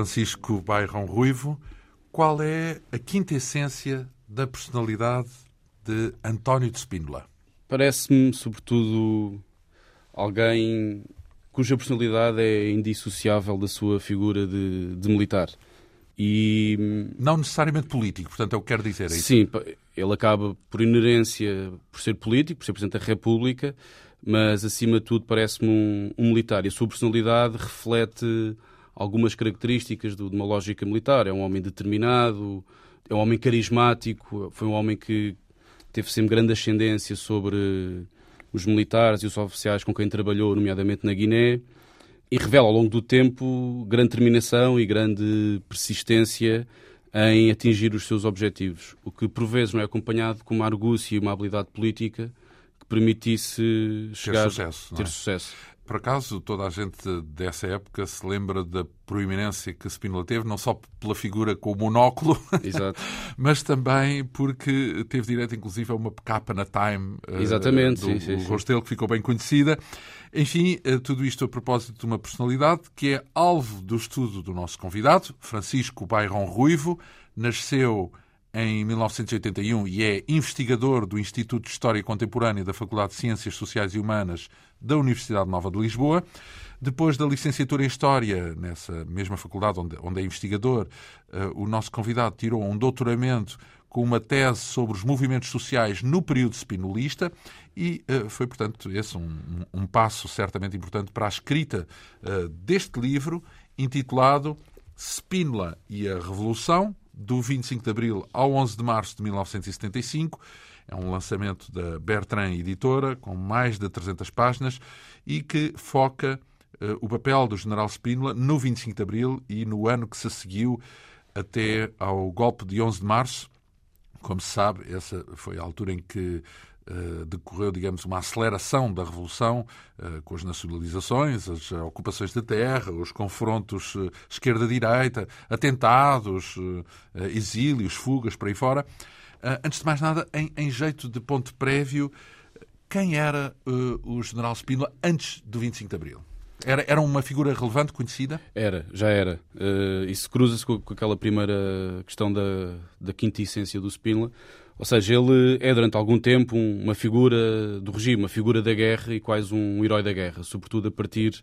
Francisco Bairrão Ruivo. Qual é a quinta essência da personalidade de António de Spínola? Parece-me, sobretudo, alguém cuja personalidade é indissociável da sua figura de, de militar. E... Não necessariamente político, portanto é o que quero dizer. É Sim, ele acaba por inerência por ser político, por ser Presidente da República, mas acima de tudo parece-me um, um militar. E a sua personalidade reflete algumas características de uma lógica militar. É um homem determinado, é um homem carismático, foi um homem que teve sempre grande ascendência sobre os militares e os oficiais com quem trabalhou, nomeadamente na Guiné, e revela ao longo do tempo grande determinação e grande persistência em atingir os seus objetivos, o que por vezes não é acompanhado com uma argúcia e uma habilidade política que permitisse chegar, ter sucesso. Ter é? sucesso. Por acaso, toda a gente dessa época se lembra da proeminência que Spínola teve, não só pela figura com o monóculo, mas também porque teve direito, inclusive, a uma capa na Time eh, Exatamente, do, sim, sim, Rostelo, que ficou bem conhecida. Enfim, eh, tudo isto a propósito de uma personalidade que é alvo do estudo do nosso convidado, Francisco Bairron Ruivo. Nasceu em 1981 e é investigador do Instituto de História Contemporânea da Faculdade de Ciências Sociais e Humanas da Universidade Nova de Lisboa. Depois da licenciatura em História, nessa mesma faculdade onde, onde é investigador, uh, o nosso convidado tirou um doutoramento com uma tese sobre os movimentos sociais no período spinolista e uh, foi, portanto, esse um, um, passo certamente importante para a escrita uh, deste livro intitulado Spínola e a Revolução, do 25 de abril ao 11 de março de 1975. É um lançamento da Bertrand Editora, com mais de 300 páginas e que foca uh, o papel do general Spínola no 25 de abril e no ano que se seguiu até ao golpe de 11 de março. Como se sabe, essa foi a altura em que decorreu, digamos, uma aceleração da Revolução uh, com as nacionalizações, as ocupações de terra, os confrontos uh, esquerda-direita, atentados, exílios, fugas, por aí fora. antes de mais nada, em, jeito de ponto prévio, quem era o general Spínola antes do 25 de Abril? Era, era uma figura relevante, conhecida? Era, já era. isso cruza-se com, com, aquela primeira questão da, da quinta essência do Spínola, ou seja, ele é durante algum tempo uma figura do regime, uma figura da guerra e quase um herói da guerra, sobretudo a partir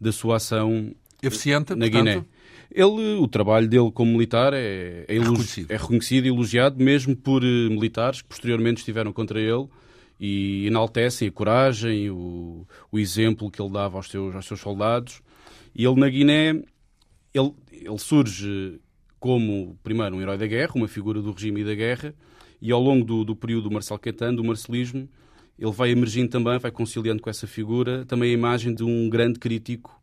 da sua ação eficiente na Guiné. Ele, o trabalho dele como militar é, é, reconhecido. é reconhecido e elogiado, mesmo por eh, militares que posteriormente estiveram contra ele e enaltecem a coragem, o, o exemplo que ele dava aos seus, aos seus soldados. E ele na Guiné, ele, ele surge como, primeiro, um herói da guerra, uma figura do regime e da guerra, e ao longo do, do período do Marcelo Caetano, do marcelismo, ele vai emergindo também, vai conciliando com essa figura, também a imagem de um grande crítico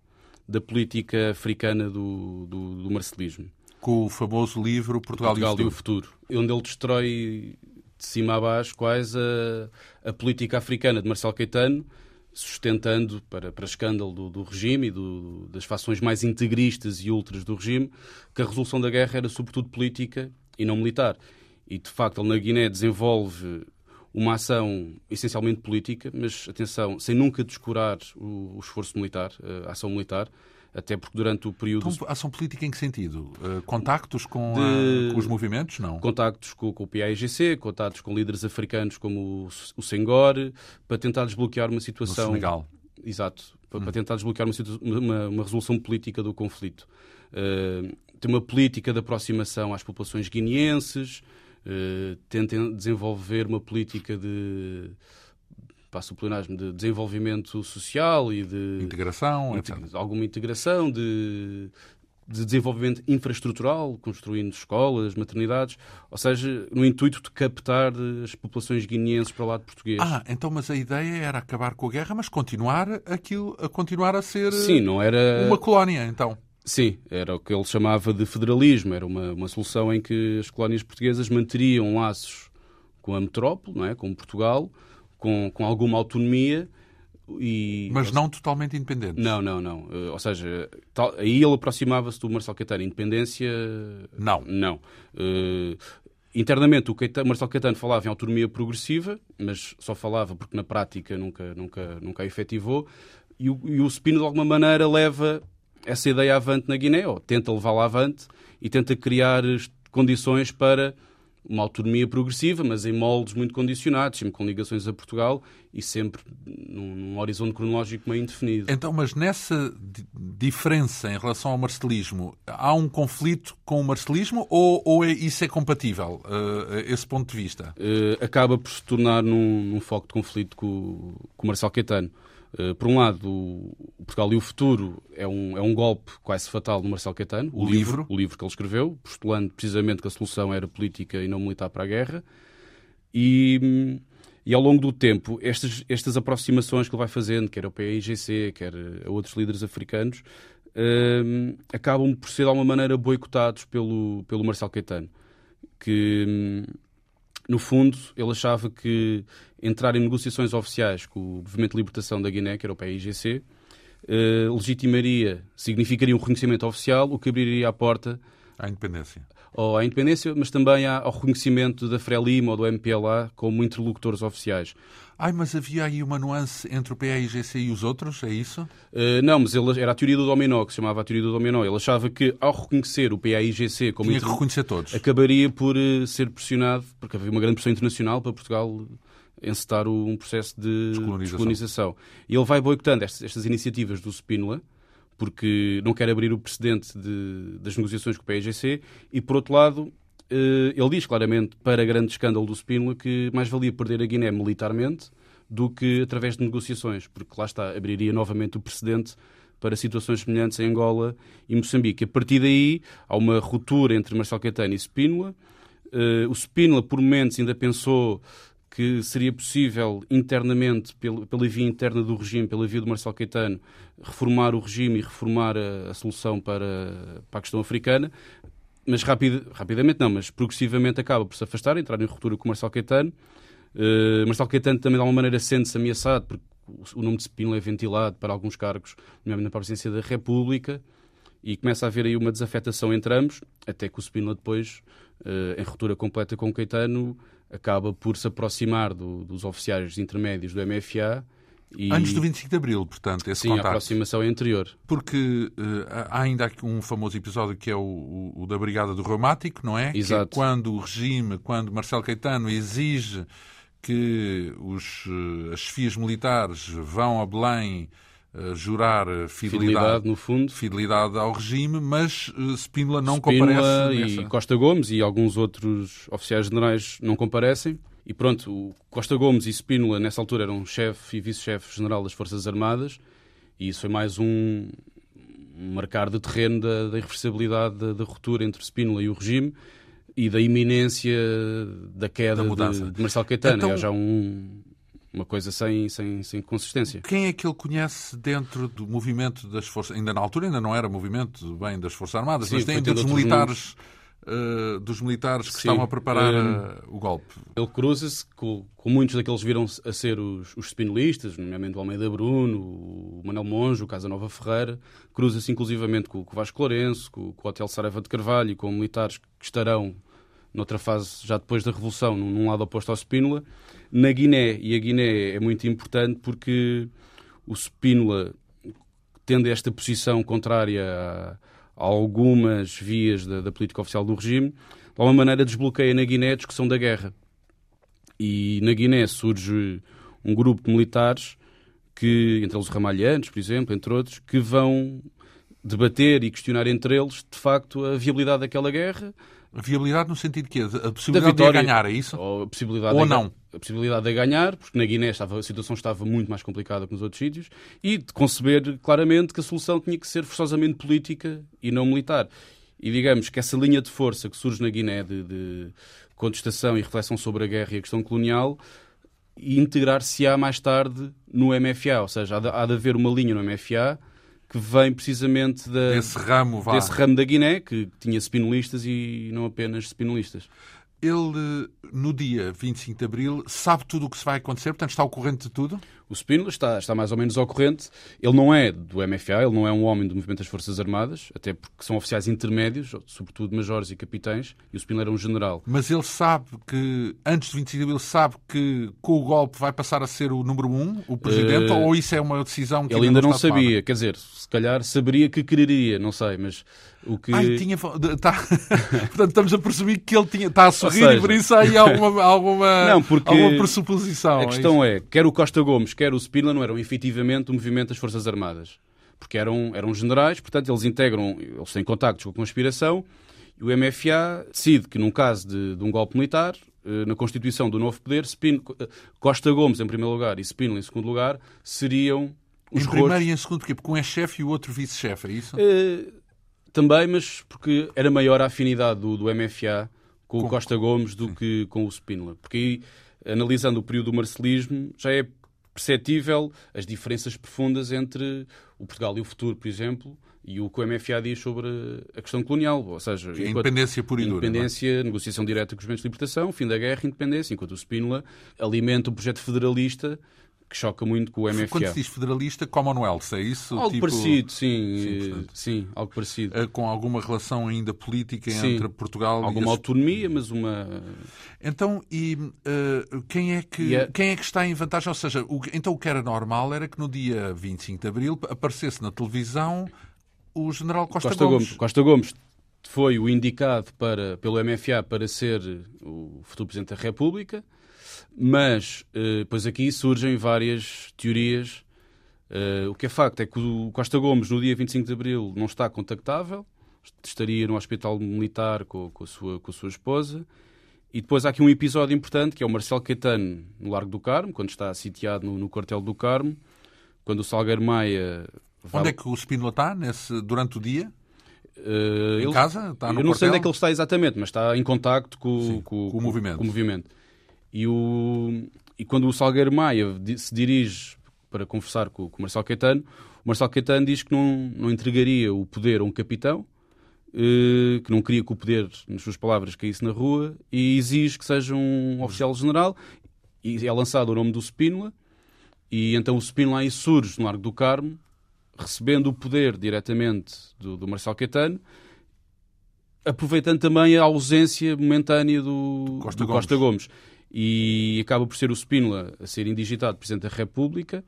da política africana do, do, do marcelismo. Com o famoso livro Portugal, Portugal e, o e o Futuro, onde ele destrói de cima a baixo quase a, a política africana de Marcelo Caetano, sustentando, para, para escândalo do, do regime e do, das fações mais integristas e ultras do regime, que a resolução da guerra era sobretudo política e não militar. E, de facto, ele na Guiné desenvolve uma ação essencialmente política, mas, atenção, sem nunca descurar o, o esforço militar, a ação militar, até porque durante o período... Então, ação política em que sentido? Uh, contactos com, de... a, com, os movimentos? Não. Contactos com, com o PAIGC, contactos com líderes africanos como o, o Senghor, para tentar desbloquear uma situação... No Senegal. Exato. Para, hum. para tentar desbloquear uma, uma, uma, resolução política do conflito. Uh, tem uma política de aproximação às populações guineenses, uh, tentem desenvolver uma política de passo o pleonasmo de desenvolvimento social e de integração, etc. alguma integração de, de desenvolvimento infraestrutural, construindo escolas, maternidades, ou seja, no intuito de captar as populações guineenses para o lado português. Ah, então, mas a ideia era acabar com a guerra, mas continuar aquilo, a continuar a ser Sim, não era... uma colónia, então. Sim, era o que ele chamava de federalismo, era uma, uma solução em que as colónias portuguesas manteriam laços com a metrópole, não é? com Portugal, com, com alguma autonomia. E, Mas não totalmente independente. Não, não, não. Uh, ou seja, tal, aí ele aproximava-se do Marcelo Caetano. Independência. Não. Não. Uh, internamente, o Caetano, Marcelo Caetano falava em autonomia progressiva, mas só falava porque na prática nunca, nunca, nunca a efetivou. E o, e o Spino, de alguma maneira, leva essa ideia avante na Guiné, ou tenta levá-la avante e tenta criar condições para uma autonomia progressiva, mas em moldes muito condicionados, sempre com ligações a Portugal e sempre num, num horizonte cronológico meio indefinido. Então, mas nessa diferença em relação ao marcelismo, há um conflito com o marcelismo ou, ou é, isso é compatível, uh, esse ponto de vista? Uh, acaba por se tornar num, num foco de conflito com, com o Marcelo Caetano. Uh, por um lado, o Portugal e o Futuro é um, é um golpe quase fatal do Marcelo Caetano, o, o livro, livro, o livro que ele escreveu, postulando precisamente que a solução era política e não militar para a guerra. E, e ao longo do tempo, estas, estas aproximações que ele vai fazendo, quer ao PAIGC, quer a outros líderes africanos, uh, acabam por ser de alguma maneira boicotados pelo, pelo Marcelo Caetano, que no fundo, ele achava que entrar em negociações oficiais com o Movimento de Libertação da Guiné, que era o PAIGC, eh, legitimaria, significaria um reconhecimento oficial, o que abriria a porta à independência. Ou à independência, mas também ao reconhecimento da Frelimo ou do MPLA como interlocutores oficiais. Ai, mas havia aí uma nuance entre o PAIGC e os outros, é isso? Uh, não, mas ele, era a teoria do dominó, que se chamava a teoria do dominó. Ele achava que, ao reconhecer o PAIGC como... Tinha que reconhecer todos. Acabaria por uh, ser pressionado, porque havia uma grande pressão internacional para Portugal encetar um processo de descolonização. descolonização. E ele vai boicotando estas, estas iniciativas do Spínola, porque não quer abrir o precedente de, das negociações com o PAIGC, e, por outro lado, ele diz claramente, para grande escândalo do Spínola, que mais valia perder a Guiné militarmente do que através de negociações, porque lá está, abriria novamente o precedente para situações semelhantes em Angola e Moçambique. A partir daí, há uma ruptura entre Marcelo Caetano e Spínola. Uh, o Spínola, por momentos, ainda pensou que seria possível internamente, pela via interna do regime, pela via do Marcelo Caetano, reformar o regime e reformar a, a solução para, para a questão africana mas rapid, rapidamente não, mas progressivamente acaba por se afastar, entrar em ruptura com o Marcelo Caetano. Uh, Marcelo Caetano também de alguma maneira sente-se ameaçado, porque o nome de Spínola é ventilado para alguns cargos, nomeadamente na presidência da República, e começa a haver aí uma desafetação entre ambos, até que o Spínola depois, uh, em ruptura completa com o Caetano, acaba por se aproximar do, dos oficiais intermédios do MFA e... Antes do 25 de Abril, portanto, esse Sim, contacto. a aproximação é anterior. Porque uh, há ainda aqui um famoso episódio que é o, o, da Brigada do Reumático, não é? Exato. Que é quando o regime, quando Marcelo Caetano exige que os, uh, as chefias militares vão a Belém uh, jurar fidelidade, fidelidade, no fundo. fidelidade ao regime, mas uh, Spínola não Spínola comparece. e nessa... Costa Gomes e alguns outros oficiais generais não comparecem. E pronto, Costa Gomes e Spínola, nessa altura, eram chefe e vice-chefe general das Forças Armadas, e isso foi mais um, marcar de terreno da, da irreversibilidade da, da, ruptura entre Spínola e o regime e da iminência da queda da de, de, Marcelo Caetano. Então... É já um, uma coisa sem, sem, sem consistência. Quem é que ele conhece dentro do movimento das Forças... Ainda na altura ainda não era movimento bem das Forças Armadas, Sim, mas dentro dos militares... Uh, dos militares que Sim. estavam a preparar uh, o golpe. Ele cruza-se com, com, muitos daqueles viram a ser os, os spinolistas, nomeadamente o Almeida Bruno, o Manuel Monge, o Casa Nova Ferreira, cruza-se inclusivamente com, com o Vasco Lourenço, com, com o Hotel Saraiva de Carvalho e com militares que estarão noutra fase, já depois da Revolução, num, num lado oposto ao Spínola. Na Guiné, e a Guiné é muito importante porque o Spínola, tendo esta posição contrária a algumas vias da, da, política oficial do regime, de alguma maneira desbloqueia na Guiné a discussão da guerra. E na Guiné surge um grupo de militares que, entre eles os ramalhantes, por exemplo, entre outros, que vão debater e questionar entre eles, de facto, a viabilidade daquela guerra, viabilidade no sentido que a possibilidade vitória, de ganhar, é isso? Ou, a possibilidade ou de, não? A possibilidade de ganhar, porque na Guiné estava, a situação estava muito mais complicada que nos outros sítios, e de conceber claramente que a solução tinha que ser forçosamente política e não militar. E digamos que essa linha de força que surge na Guiné de, de contestação e reflexão sobre a guerra e a questão colonial integrar-se-á mais tarde no MFA, ou seja, há de, há de haver uma linha no MFA que vem precisamente da, desse, ramo, vá. desse ramo da Guiné, que tinha spinolistas e não apenas spinolistas. Ele, no dia 25 de Abril, sabe tudo o que se vai acontecer, portanto está ao corrente de tudo? O Spínola está, está mais ou menos ao corrente. Ele não é do MFA, ele não é um homem do movimento das Forças Armadas, até porque são oficiais intermédios, sobretudo majores e capitães, e o Spínola era um general. Mas ele sabe que, antes de 25 de abril, sabe que com o golpe vai passar a ser o número um, o presidente, uh, ou isso é uma decisão que ele ainda não, não sabia? Tomada? Quer dizer, se calhar saberia que quereria, não sei, mas o que... Ai, tinha... Tá... Portanto, estamos a presumir que ele tinha... está a sorrir seja... e por isso há aí alguma, alguma, não, porque alguma pressuposição. A questão é, é, quer o Costa Gomes, quer o Spínola não eram efetivamente o movimento das Forças Armadas. Porque eram, eram generais, portanto, eles integram, eles têm contactos com a conspiração e o MFA decide que, num caso de, de um golpe militar, eh, na constituição do novo poder, Spin, Costa Gomes em primeiro lugar e Spínola em segundo lugar seriam os Em primeiro e em segundo, porque um é chefe e o outro vice-chefe, é isso? Uh, também, mas porque era maior a afinidade do, do MFA com, com o Costa Gomes do que com o Spínola. Porque aí, analisando o período do marcelismo, já é perceptível as diferenças profundas entre o Portugal e o futuro, por exemplo, e o que o MFA diz sobre a questão colonial, ou seja, a independência por e dura, é? Independência, é? negociação direta com os movimentos de libertação, fim da guerra, independência, enquanto o Spínola alimenta o projeto federalista que choca muito com o MFA. Quando se diz federalista, Commonwealth, é isso? Algo tipo... parecido, sim. Sim, sim, algo parecido. Eh, com alguma relação ainda política sim. entre Portugal alguma e... Alguma autonomia, mas uma... Então, e uh, quem, é que, yeah. quem é que está em vantagem? Ou seja, o, então o que era normal era que no dia 25 de Abril aparecesse na televisão o general Costa, Costa Gomes. Gomes. Costa Gomes foi o indicado para, pelo MFA para ser o futuro Presidente da República mas, uh, pois aqui surgem várias teorias. Uh, o que é facto é que o Costa Gomes, no dia 25 de abril, não está contactável, estaria no hospital militar com, com, a, sua, com a sua esposa. E depois há aqui um episódio importante, que é o Marcelo Caetano no Largo do Carmo, quando está sitiado no, no quartel do Carmo, quando o Salgueiro Maia... Vai... Onde é que o Spínola está nesse, durante o dia? Uh, em ele, casa? Está no eu não quartel? sei onde é que ele está exatamente, mas está em contacto com, Sim, com, com, o movimento. Com o movimento. E, o, e quando o Salgueiro Maia se dirige para conversar com, com o Marcelo Caetano, o Marcelo Caetano diz que não, não entregaria o poder a um capitão, eh, que não queria que o poder, nas suas palavras, caísse na rua, e exige que seja um oficial general, e é lançado o nome do Spínola, e então o Spínola aí surge no Largo do Carmo, recebendo o poder diretamente do, do Marcelo Caetano, aproveitando também a ausência momentânea do Costa, do Gomes. Costa Gomes e acaba por ser o Spínola a ser indigitado Presidente da República,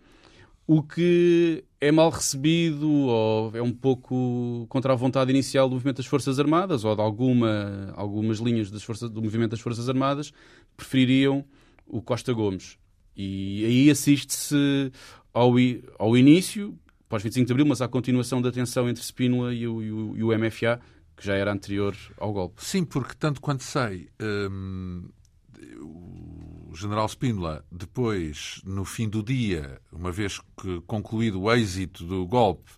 o que é mal recebido ou é um pouco contra a vontade inicial do movimento das Forças Armadas ou de alguma, algumas linhas forças, do movimento das Forças Armadas prefeririam o Costa Gomes. E aí assiste-se ao, ao início, pós 25 de Abril, mas à continuação da tensão entre Spínola e o, e o, e o MFA, que já era anterior ao golpe. Sim, porque tanto quanto sei, hum, o general Spínola, depois, no fim do dia, uma vez que concluído o êxito do golpe,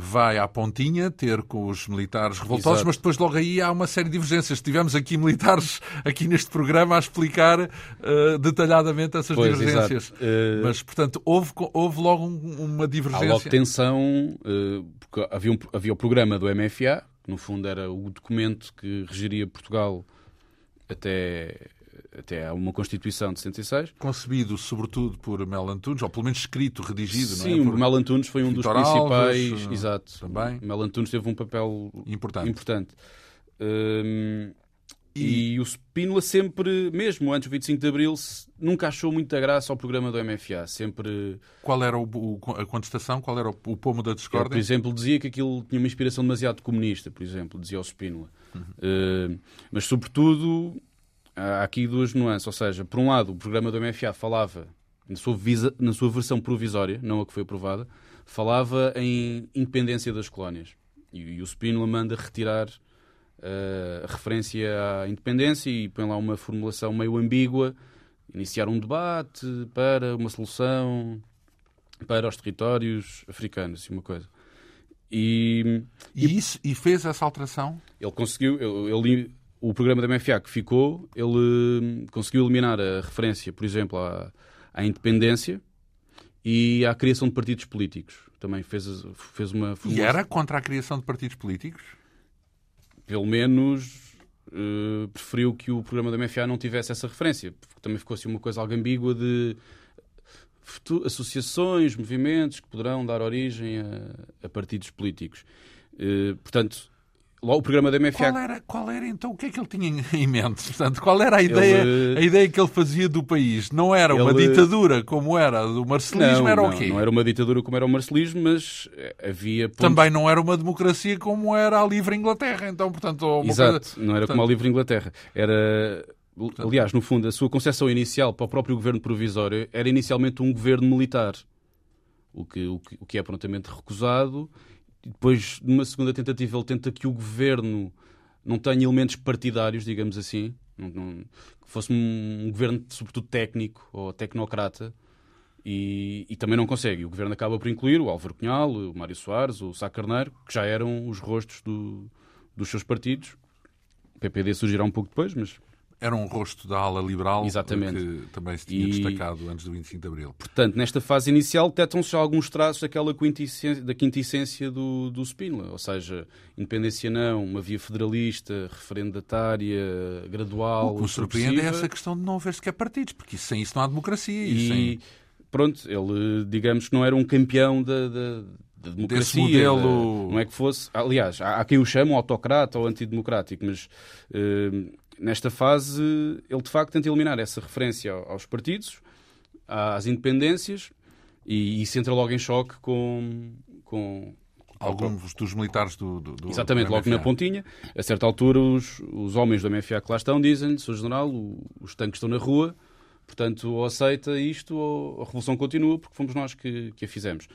vai à pontinha ter com os militares revoltosos, Exato. mas depois logo aí há uma série de divergências. Tivemos aqui militares aqui neste programa a explicar uh, detalhadamente essas pois, divergências. Uh... Mas, portanto, houve, houve logo um, uma divergência. Há logo tensão, uh, porque havia, um, havia o programa do MFA, que no fundo era o documento que regeria Portugal até até há uma Constituição de 76. Concebido sobretudo por Mel Antunes, ou pelo menos escrito, redigido, Sim, não é? Sim, Mel Antunes foi um Victor dos principais. Alves, eh, exato. Também. Mel Antunes teve um papel importante. importante. Hum, e... e... o Spínola sempre, mesmo antes do 25 de Abril, nunca achou muita graça ao programa do MFA. Sempre... Qual era o, o, a contestação? Qual era o, o pomo da discórdia? Ele, por exemplo, dizia que aquilo tinha uma inspiração demasiado comunista, por exemplo, dizia o Spínola. Uhum. Uh, mas, sobretudo, há aqui duas nuances. Ou seja, por um lado, o programa do MFA falava, na sua, visa, na sua versão provisória, não a que foi aprovada, falava em independência das colónias. E, e o Spínola manda retirar uh, a referência à independência e põe lá uma formulação meio ambígua, iniciar um debate para uma solução para os territórios africanos, assim, uma coisa. E, e, e, isso, e fez essa alteração? Ele conseguiu, ele, ele o programa da MFA que ficou, ele hum, conseguiu eliminar a referência, por exemplo, à, à independência e à criação de partidos políticos. Também fez, fez uma... E era contra a criação de partidos políticos? Pelo menos uh, preferiu que o programa da MFA não tivesse essa referência, porque também ficou assim uma coisa algo ambígua de associações, movimentos que poderão dar origem a, a partidos políticos. Uh, portanto, o programa da MFA. Qual era, qual era então o que é que ele tinha em mente? Portanto, qual era a ideia, ele... a ideia que ele fazia do país? Não era uma ele... ditadura como era do marcelismo, não, era o quê? Não era uma ditadura como era o marcelismo, mas havia. Pontos... Também não era uma democracia como era a livre Inglaterra, então, portanto. Exato, coisa... não era portanto... como a livre Inglaterra. Era. Aliás, no fundo, a sua concepção inicial para o próprio governo provisório era inicialmente um governo militar, o que, o que, o que é prontamente recusado depois, numa segunda tentativa, ele tenta que o governo não tenha elementos partidários, digamos assim, não, não, que fosse um, um, governo, sobretudo técnico ou tecnocrata, e, e, também não consegue. O governo acaba por incluir o Álvaro Cunhal, o Mário Soares, o Sá Carneiro, que já eram os rostos do, dos seus partidos. O PPD surgirá um pouco depois, mas era um rosto da ala liberal Exatamente. que também se tinha e, destacado antes do 25 de Abril. Portanto, nesta fase inicial detectam-se alguns traços daquela quintessência, da quintessência do, do Spínola, ou seja, independência não, uma via federalista, referendatária, gradual. O que me surpreende é essa questão de não haver sequer partidos, porque sem isso não há democracia. E, sem... pronto, ele, digamos que não era um campeão da, da de democracia. Desse modelo... não é que fosse. Aliás, há, há quem o chame autocrata ou antidemocrático, mas uh, nesta fase, ele de facto tenta eliminar essa referência aos partidos, às independências, e isso entra logo em choque com. com Alguns dos militares do. do, do Exatamente, do logo na pontinha. A certa altura, os, os homens do MFA que lá estão dizem-lhe: Sr. General, os tanques estão na rua, portanto, ou aceita isto ou a revolução continua, porque fomos nós que, que a fizemos.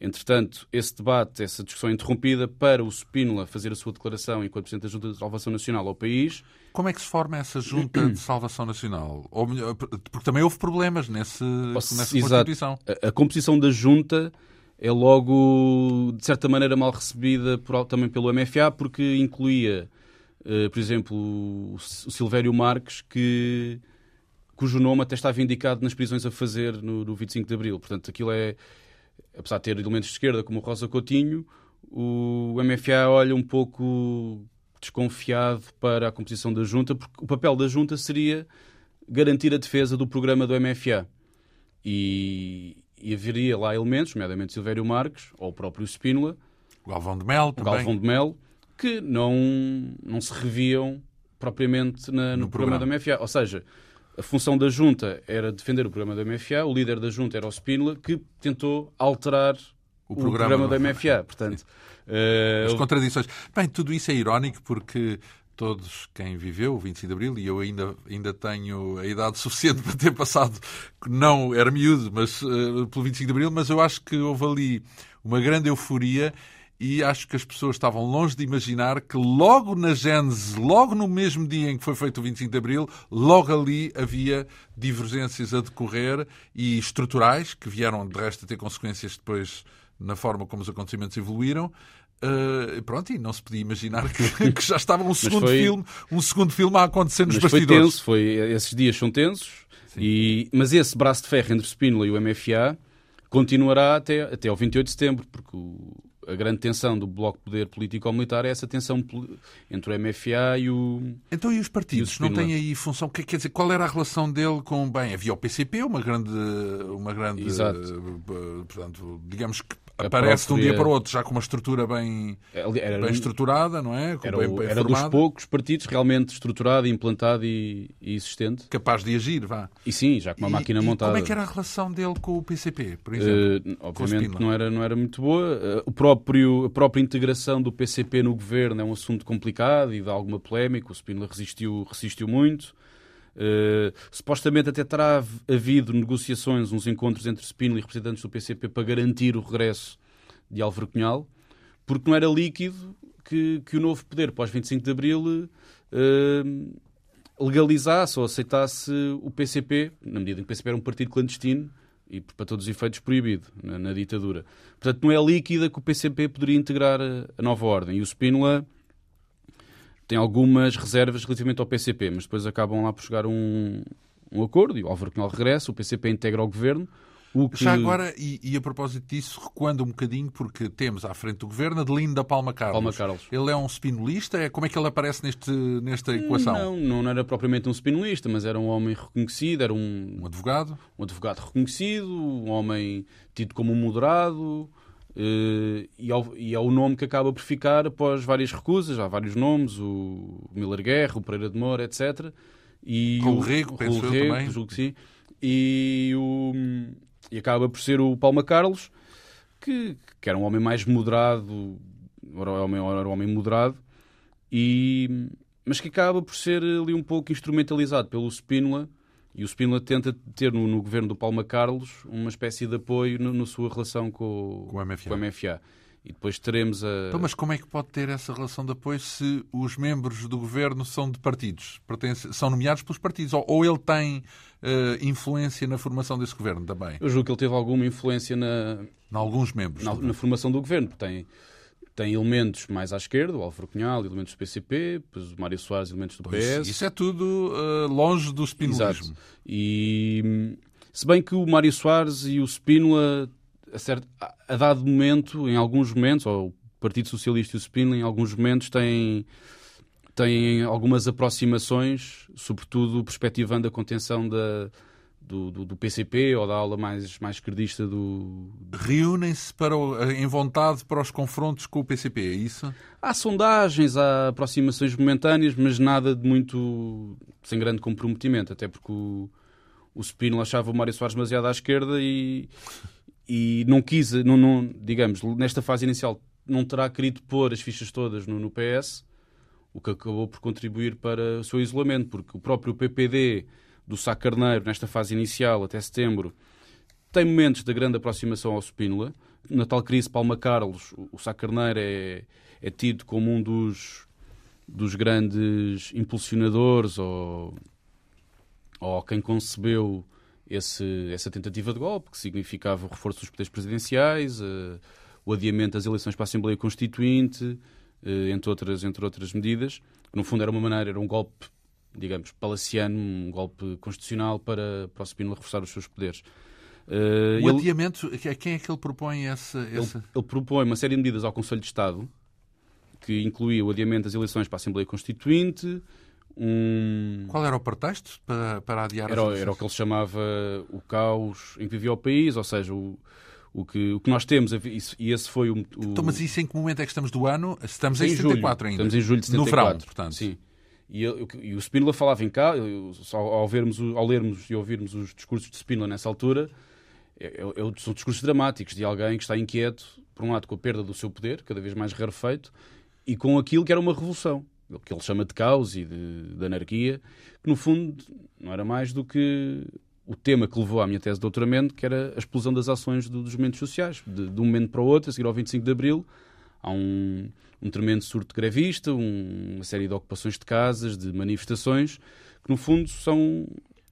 Entretanto, esse debate, essa discussão interrompida para o Spínola fazer a sua declaração enquanto Presidente da Junta de Salvação Nacional ao país. Como é que se forma essa Junta de Salvação Nacional? Ou porque também houve problemas nesse, nessa Exato. Constituição. A, a, composição da Junta é logo, de certa maneira, mal recebida por, também pelo MFA, porque incluía, uh, por exemplo, o, o Silvério Marques, que, cujo nome até estava indicado nas prisões a fazer no, no 25 de Abril. Portanto, aquilo é apesar de ter elementos de esquerda como o Rosa Coutinho, o MFA olha um pouco desconfiado para a composição da junta, porque o papel da junta seria garantir a defesa do programa do MFA. E, e haveria lá elementos, nomeadamente Silvério Marques, ou o próprio Spínola, o Galvão de Mel, também. Galvão de Mel, que não, não se reviam propriamente na, no, no programa, programa da MFA. Ou seja, a função da junta era defender o programa da MFA, o líder da junta era o Spínola, que tentou alterar o, o programa, programa da MFA. Portanto, uh, as contradições. Bem, tudo isso é irónico porque todos quem viveu o 25 de Abril, e eu ainda, ainda tenho a idade suficiente para ter passado, não era miúdo, mas uh, pelo 25 de Abril, mas eu acho que houve ali uma grande euforia e acho que as pessoas estavam longe de imaginar que logo na Gênese, logo no mesmo dia em que foi feito o 25 de Abril, logo ali havia divergências a decorrer e estruturais, que vieram de resto a ter consequências depois na forma como os acontecimentos evoluíram. Uh, pronto, e não se podia imaginar que, que já estava um segundo foi... filme, um segundo filme a acontecer nos bastidores. Foi tenso, foi, esses dias são tensos, e, mas esse braço de ferro entre o Spínola e o MFA continuará até, até ao 28 de setembro, porque o, a grande tensão do Bloco de Poder Político-Militar é essa tensão entre o MFA e o. Então, e os partidos? E não têm aí função? Quer dizer, qual era a relação dele com. Bem, havia o PCP, uma grande. Uma grande Exato. Eh, portanto, digamos que aparece própria... de um dia para o outro já com uma estrutura bem, era, bem estruturada, não é? era, bem, bem era dos poucos partidos realmente estruturado, implantado e, e, existente. Capaz de agir, vá. E sim, já com uma e, máquina e montada. como é que era a relação dele com o PCP, por exemplo? Uh, obviamente não era, não era muito boa. Uh, o próprio, a própria integração do PCP no governo é um assunto complicado e dá alguma polémica. O Spínola resistiu, resistiu muito. Uh, supostamente até terá havido negociações, uns encontros entre Spínola e representantes do PCP para garantir o regresso de Álvaro Cunhal, porque não era líquido que, que o novo poder, pós 25 de Abril, uh, legalizasse ou aceitasse o PCP, na medida em que o PCP era um partido clandestino e, para todos os efeitos, proibido na, na ditadura. Portanto, não é líquida que o PCP poderia integrar a, a nova ordem. E o Spínola tem algumas reservas relativamente ao PCP, mas depois acabam lá por chegar um, um acordo e o Álvaro Cunhal regressa, o PCP integra o governo, Que... Já agora, e, e, a propósito disso, recuando um bocadinho, porque temos à frente do governo Adelino da Palma Carlos. Palma Carlos. Ele é um spinolista? É, como é que ele aparece neste, nesta equação? Não, não era propriamente um spinolista, mas era um homem reconhecido, era um... Um advogado? Um advogado reconhecido, um homem tido como moderado, e, ao, e é o nome que acaba por ficar após várias recusas. Há vários nomes, o Miller Guerra, o Pereira de Moura, etc. E o Rego, penso eu Rego, também. Julgo que sim. E, o, e acaba por ser o Palma Carlos, que, que era um homem mais moderado, era um homem, era um homem moderado, e, mas que acaba por ser ali um pouco instrumentalizado pelo Spínola, e o Spínola tenta ter no, no, governo do Palma Carlos uma espécie de apoio na sua relação com, com, o MFA. com o MFA. E depois teremos a. Então, mas como é que pode ter essa relação de apoio se os membros do governo são de partidos? Pertence, são nomeados pelos partidos? Ou, ou ele tem uh, influência na formação desse governo também? Eu julgo que ele teve alguma influência na. Em alguns membros. Na, na formação do governo. Tem, tem elementos mais à esquerda, o Álvaro Cunhal, elementos do PCP, depois o Mário Soares, elementos do pois, PS. Isso é tudo uh, longe do spinolismo. E se bem que o Mário Soares e o Spínola, a, certo, a dado momento, em alguns momentos, ou o Partido Socialista e o Spínola, em alguns momentos, têm, têm algumas aproximações, sobretudo perspectivando a contenção da, do, do, do, PCP ou da aula mais, mais esquerdista do. Reúnem-se em vontade para os confrontos com o PCP, é isso? Há sondagens, há aproximações momentâneas, mas nada de muito. sem grande comprometimento, até porque o, o Spino achava o Mário Soares demasiado à esquerda e, e não quis, não, não, digamos, nesta fase inicial, não terá querido pôr as fichas todas no, no PS, o que acabou por contribuir para o seu isolamento, porque o próprio PPD do Sá Carneiro, nesta fase inicial, até setembro, tem momentos de grande aproximação ao Spínola. Na tal crise, Palma Carlos, o Sá Carneiro é, é tido como um dos, dos grandes impulsionadores ou, ou quem concebeu esse, essa tentativa de golpe, que significava o reforço dos poderes presidenciais, uh, o adiamento das eleições para a Assembleia Constituinte, uh, entre, outras, entre outras medidas. No fundo, era uma maneira, era um golpe digamos, palaciano, um golpe constitucional para, para o Spínola reforçar os seus poderes. Uh, o ele, adiamento, quem é que ele propõe essa... essa... Ele, ele, propõe uma série de medidas ao Conselho de Estado, que incluía o adiamento das eleições para a Assembleia Constituinte, um... Qual era o pretexto para, para adiar era, era o que ele chamava o caos em que vivia o país, ou seja, o, o, que, o que nós temos, e esse foi o, o... Então, mas isso em que momento é que estamos do ano? Estamos em, em 74 julho. ainda. Estamos em julho de 74. No verão, portanto. Sim. E, e o Spínola falava em cá, ao, vermos, ao lermos e ouvirmos os discursos de Spínola nessa altura, é, é são discursos dramáticos de alguém que está inquieto, por um lado, com a perda do seu poder, cada vez mais rarefeito, e com aquilo que era uma revolução, o que ele chama de caos e de, de anarquia, que no fundo não era mais do que o tema que levou à minha tese de doutoramento, que era a explosão das ações dos movimentos sociais. De, de um momento para o outro, a seguir ao 25 de Abril, há um, um tremendo surto grevista, um, uma série de ocupações de casas, de manifestações, que no fundo são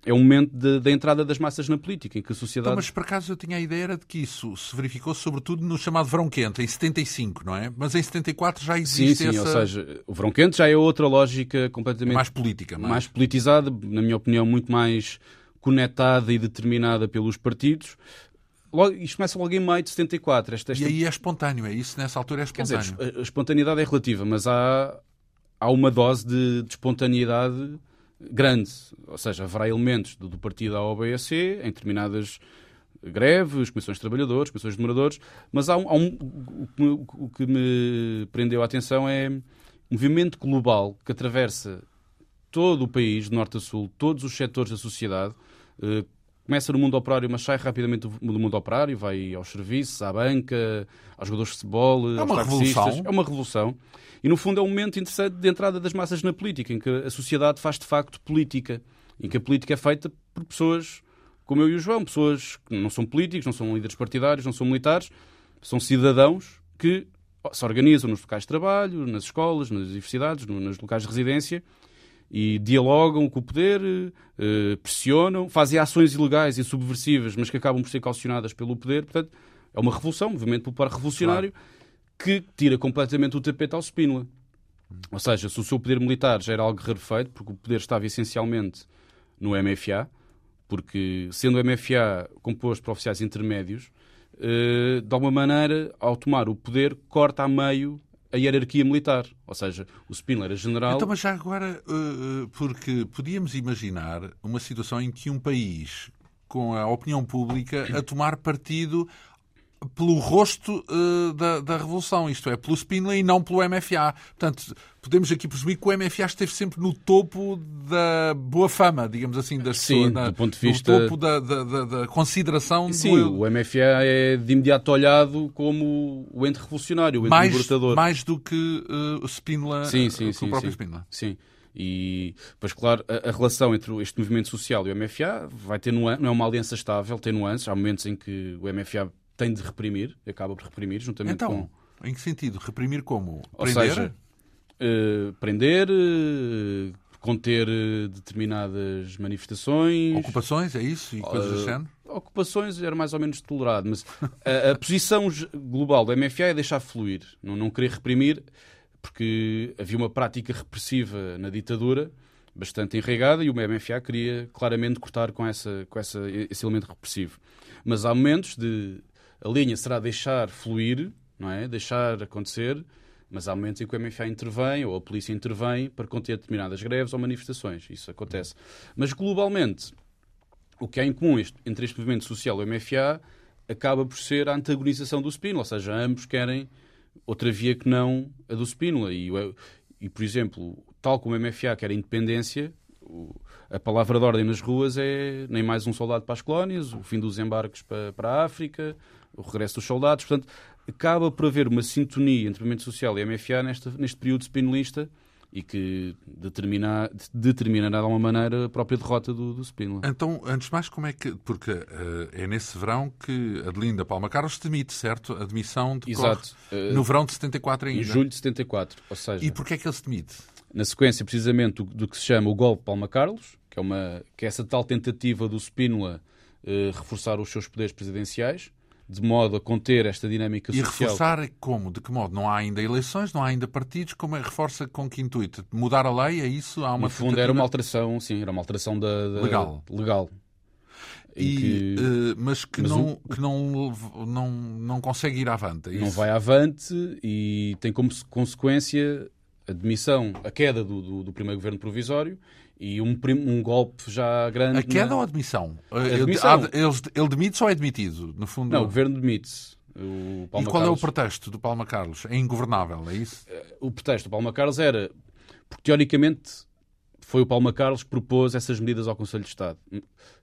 é um momento da entrada das massas na política, em que a sociedade. Então, mas por acaso eu tinha a ideia de que isso se verificou sobretudo no chamado verão quente, em 75, não é? Mas em 74 já existe sim, sim, essa... ou seja, o verão quente já é outra lógica completamente. Mais política, mais. mais politizada, na minha opinião, muito mais conectada e determinada pelos partidos. Logo, isto começa logo em maio de 74. Esta, esta... E aí é espontâneo, é isso? Nessa altura é espontâneo. Dizer, a espontaneidade é relativa, mas há, há uma dose de, de espontaneidade grande. Ou seja, haverá elementos do, do partido A ou B a C em determinadas greves, comissões de trabalhadores, comissões de moradores, mas há um, há um o, o, que me prendeu a atenção é um movimento global que atravessa todo o país, de norte a sul, todos os setores da sociedade, eh, começa no mundo operário, mas sai rapidamente do mundo operário, vai aos serviços, à banca, aos jogadores de futebol, é aos revolução. É uma revolução. E, no fundo, é um momento interessante de entrada das massas na política, em que a sociedade faz, de facto, política. Em que a política é feita por pessoas como eu e o João, pessoas que não são políticos, não são líderes partidários, não são militares, são cidadãos que se organizam nos locais de trabalho, nas escolas, nas universidades, nos locais de residência e dialogam com o poder, eh, pressionam, fazem ações ilegais e subversivas, mas que acabam por ser calcionadas pelo poder. Portanto, é uma revolução, um movimento popular revolucionário claro. que tira completamente o tapete ao Spínola. Ou seja, se o seu poder militar já era algo rarefeito, porque o poder estava essencialmente no MFA, porque sendo o MFA composto por oficiais intermédios, eh, de alguma maneira, ao tomar o poder, corta a meio a hierarquia militar. Ou seja, o Spindler era general. Então, mas já agora, uh, porque podíamos imaginar uma situação em que um país com a opinião pública a tomar partido pelo rosto uh, da, da, Revolução, isto é, pelo Spindler e não pelo MFA. Portanto, podemos aqui presumir que o MFA esteve sempre no topo da boa fama, digamos assim, das Sim, pessoas. Na, do ponto de vista... No topo da, da, da consideração Sim, do... o MFA é de imediato olhado como o ente revolucionário, o ente mais, libertador. Mais do que uh, o Spindler, sim, sim, uh, sim, o próprio sim. Spindler. Sim. E, pois claro, a, a, relação entre este movimento social e o MFA vai ter nuances, não é uma aliança estável, tem nuances. Há momentos em que o MFA tem de reprimir, acaba por reprimir, juntamente então, com... em que sentido? Reprimir como? Ou Prender? seja, uh, prender, uh, conter uh, determinadas manifestações... Ocupações, é isso? E coisas do género? Ocupações era mais ou menos tolerado, mas a, a, posição global do MFA é deixar fluir, não, não querer reprimir, porque havia uma prática repressiva na ditadura bastante enraigada e o MFA queria claramente cortar com, essa, com essa, esse elemento repressivo. Mas há momentos de a linha será deixar fluir, não é? deixar acontecer, mas há momentos em que o MFA intervém ou a polícia intervém para conter determinadas greves ou manifestações. Isso acontece. Mas globalmente, o que há em comum entre este movimento social e o MFA acaba por ser a antagonização do Spínola, ou seja, ambos querem outra via que não a do Spínola. E, e, por exemplo, tal como o MFA quer a independência, a palavra de ordem nas ruas é nem mais um soldado para as colónias, o fim dos embarques para, para a África, o regresso dos soldados. Portanto, acaba por haver uma sintonia entre o movimento social e a MFA neste, neste período spinolista e que determina, determinará de alguma maneira a própria derrota do, do. Então, antes de mais, como é que. Porque uh, é nesse verão que Adelinda Palma Carlos demite, certo? A demissão de Exato. Uh, no verão de 74 ainda. Em julho de 74. Ou seja, e porquê é que ele se demite? Na sequência, precisamente, do, do, que se chama o golpe Palma Carlos, que é, uma, que é essa tal tentativa do Spínola uh, reforçar os seus poderes presidenciais de modo a conter esta dinâmica e social. E reforçar como? De que modo? Não há ainda eleições, não há ainda partidos, como é reforça com que intuito? Mudar a lei, é isso? Há uma no fundo era uma alteração, sim, era uma alteração da, da legal. legal. E, que... uh, mas que, mas não, que não, não, não consegue ir avante. É não vai avante e tem como consequência a demissão, a queda do, do, do primeiro governo provisório e um, um golpe já grande. A queda na... ou a admissão? A admissão. Ele, ele demite-se ou é demitido? No fundo... Não, o governo demite-se. e qual Carlos... é o pretexto do Palma Carlos? É ingovernável, é isso? O pretexto do Palma Carlos era porque, teoricamente, foi o Palma Carlos que propôs essas medidas ao Conselho de Estado.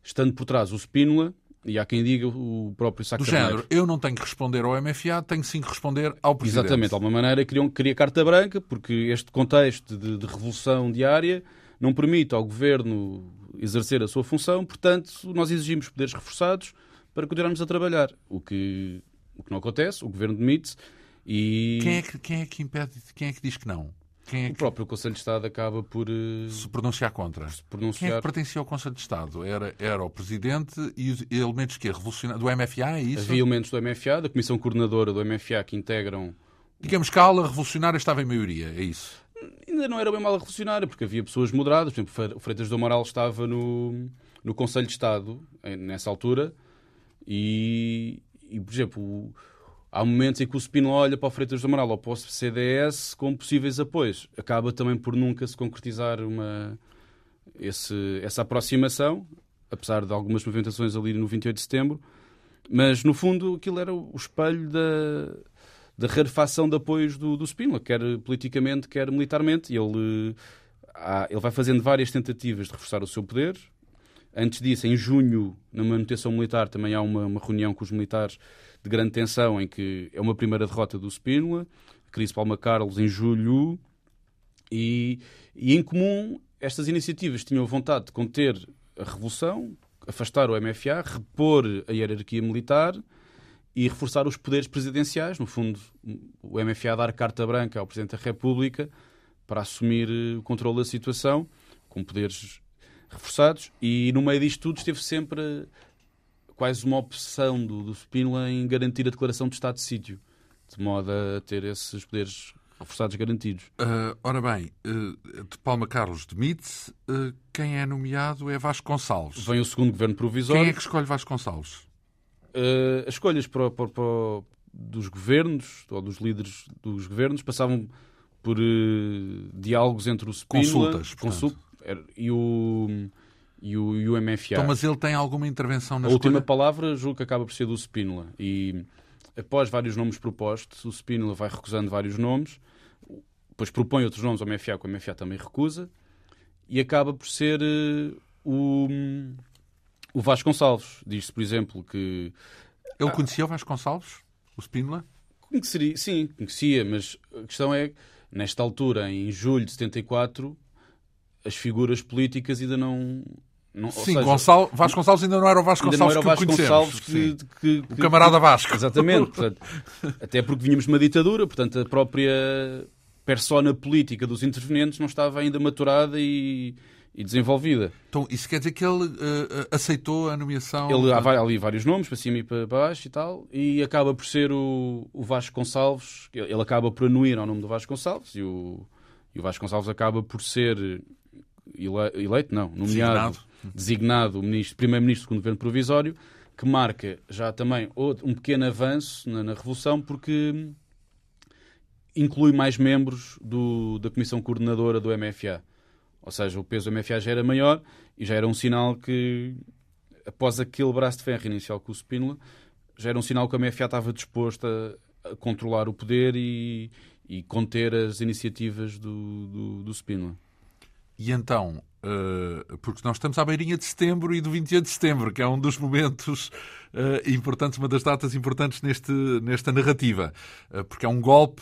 Estando por trás o Spínola, e há quem diga o próprio Sá Do género, eu não tenho que responder ao MFA, tenho sim que responder ao Presidente. Exatamente, de alguma maneira queriam, queria carta branca, porque este contexto de, de revolução diária não permite ao Governo exercer a sua função, portanto, nós exigimos poderes reforçados para continuarmos a trabalhar. O que, o que não acontece, o Governo demite-se e... Quem é, que, quem é que impede, quem é que diz que não? Quem é o próprio Conselho de Estado acaba por uh... se pronunciar contra. Se pronunciar... Quem é que pertencia ao Conselho de Estado? Era, era o Presidente e os elementos que revolucionário do MFA, é isso? Havia elementos do MFA, da Comissão Coordenadora do MFA que integram. Digamos que a ala revolucionária estava em maioria, é isso? Ainda não era bem mal revolucionária, porque havia pessoas moderadas. Por exemplo, o Freitas do Amaral estava no, no Conselho de Estado nessa altura e, e por exemplo, há momentos em que o Spino olha para o Freitas do Amaral ou para o CDS com possíveis apoios. Acaba também por nunca se concretizar uma, esse, essa aproximação, apesar de algumas movimentações ali no 28 de setembro. Mas, no fundo, aquilo era o espelho da, da rarefação de apoios do, do Spínola, quer politicamente, quer militarmente. Ele, há, ele vai fazendo várias tentativas de reforçar o seu poder. Antes disso, em junho, na manutenção militar, também há uma, uma reunião com os militares de grande tensão, em que é uma primeira derrota do Spínola, crise Palma Carlos em julho, e, e em comum estas iniciativas tinham vontade de conter a revolução, afastar o MFA, repor a hierarquia militar e reforçar os poderes presidenciais. No fundo, o MFA dar carta branca ao Presidente da República para assumir o controle da situação, com poderes reforçados. E no meio disto tudo esteve sempre quase uma opção do, do Spínola em garantir a declaração de estado de sítio, de modo a ter esses poderes reforçados garantidos. Uh, ora bem, uh, de Palma Carlos demite-se, uh, quem é nomeado é Vasco Gonçalves. Vem o segundo governo provisório. Quem é que escolhe Vasco Gonçalves? as escolhas para, para, para, dos governos, ou dos líderes dos governos, passavam por diálogos entre o Spínola Consultas, consult, e o e o, e o MFA. Então, mas ele tem alguma intervenção na A escolha? última palavra julgo que acaba por ser do Spínola. E após vários nomes propostos, o Spínola vai recusando vários nomes, depois propõe outros nomes ao MFA, que o MFA também recusa, e acaba por ser uh, o, o Vasconcelos. Diz-se, por exemplo, que... Ele conhecia o Vasconcelos? O Spínola? Conheceria, sim, conhecia, mas a questão é, nesta altura, em julho de 74, as figuras políticas ainda não, não, Sim, seja, Gonçalo, Vasconcelos ainda não era o não era o que Vasconcelos conhecemos. que, que, que, O camarada Vasco. Exatamente. Portanto, até porque vínhamos de uma ditadura, portanto, a própria persona política dos intervenientes não estava ainda maturada e, e desenvolvida. Então, isso quer dizer que ele uh, aceitou a nomeação? Ele, há ali vários nomes, para cima e para baixo e tal, e acaba por ser o, o Vasco Gonçalves, ele acaba por anuir ao nome do Vasco Gonçalves, e o, e o Vasco Gonçalves acaba por ser eleito, não, nomeado, designado, designado o ministro, primeiro-ministro do governo provisório, que marca já também um pequeno avanço na, na Revolução, porque inclui mais membros do, da Comissão Coordenadora do MFA. Ou seja, o peso do MFA já era maior e já era um sinal que, após aquele braço de ferro inicial com o Spínola, já era um sinal que o MFA estava disposto a, a controlar o poder e, e conter as iniciativas do, do, do Spínola. E então, uh, porque nós estamos à beirinha de setembro e do 28 de setembro, que é um dos momentos uh, importantes, uma das datas importantes neste, nesta narrativa, uh, porque é um golpe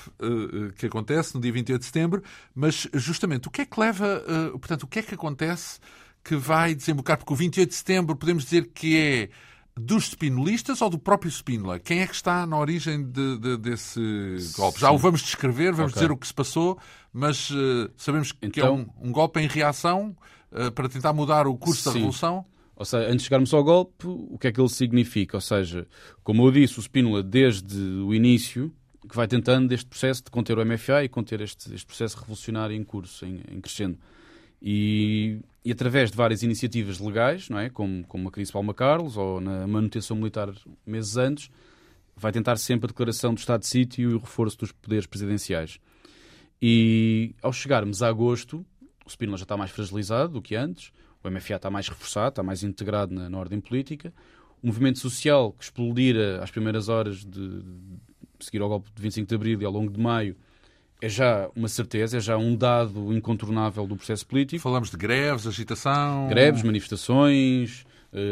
que acontece no dia 28 de setembro, mas justamente o que é que leva, portanto, o que é que acontece que vai desembocar, porque o 28 de setembro podemos dizer que é dos spinolistas ou do próprio Spínola? Quem é que está na origem de, de, desse golpe? Já o vamos descrever, vamos okay. dizer o que se passou, mas uh, sabemos que então, é um, um, golpe em reação uh, para tentar mudar o curso sim. da Revolução. Ou seja, antes de chegarmos ao golpe, o que é que ele significa? Ou seja, como eu disse, o Spínola, desde o início, que vai tentando este processo de conter o MFA e conter este, este processo revolucionário em curso, em, em crescendo. E, e, através de várias iniciativas legais, não é? como, como a crise Palma Carlos ou na manutenção militar meses antes, vai tentar sempre a declaração do estado de sítio e o reforço dos poderes presidenciais. E ao chegarmos a agosto, o Spínola já está mais fragilizado do que antes, o MFA está mais reforçado, está mais integrado na, na ordem política, o movimento social que explodira às primeiras horas de, de seguir ao golpe de 25 de abril e ao longo de maio é já uma certeza, é já um dado incontornável do processo político. Falamos de greves, agitação. Greves, manifestações,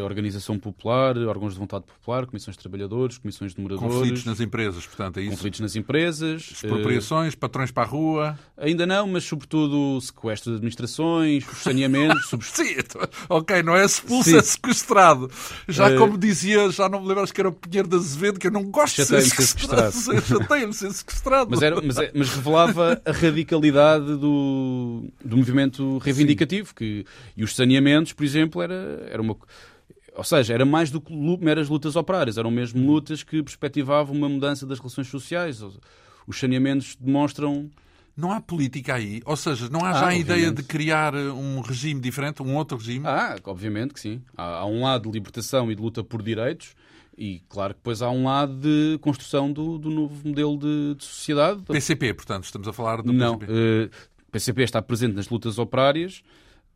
organização popular, órgãos de vontade popular, comissões de trabalhadores, comissões de moradores. Conflitos nas empresas, portanto, é isso? Conflitos nas empresas. Expropriações, uh, patrões para a rua. Ainda não, mas sobretudo sequestro de administrações, saneamentos. Sim, ok, não é expulso, é sequestrado. Já uh, como dizia, já não me lembro, acho que era o Pinheiro de Azevedo, que eu não gosto de ser sequestrado. Chateia-me ser sequestrado. Mas, era, mas, é, mas, revelava a radicalidade do, do movimento reivindicativo. Que, e os saneamentos, por exemplo, era, era uma ou seja, era mais do que meras lutas operárias, eram mesmo lutas que perspectivavam uma mudança das relações sociais. Os saneamentos demonstram. Não há política aí? Ou seja, não há ah, já a ideia de criar um regime diferente, um outro regime? Ah, obviamente que sim. Há, há um lado de libertação e de luta por direitos, e claro que depois há um lado de construção do, do novo modelo de, de, sociedade. PCP, portanto, estamos a falar do não, PCP. Não, uh, PCP está presente nas lutas operárias,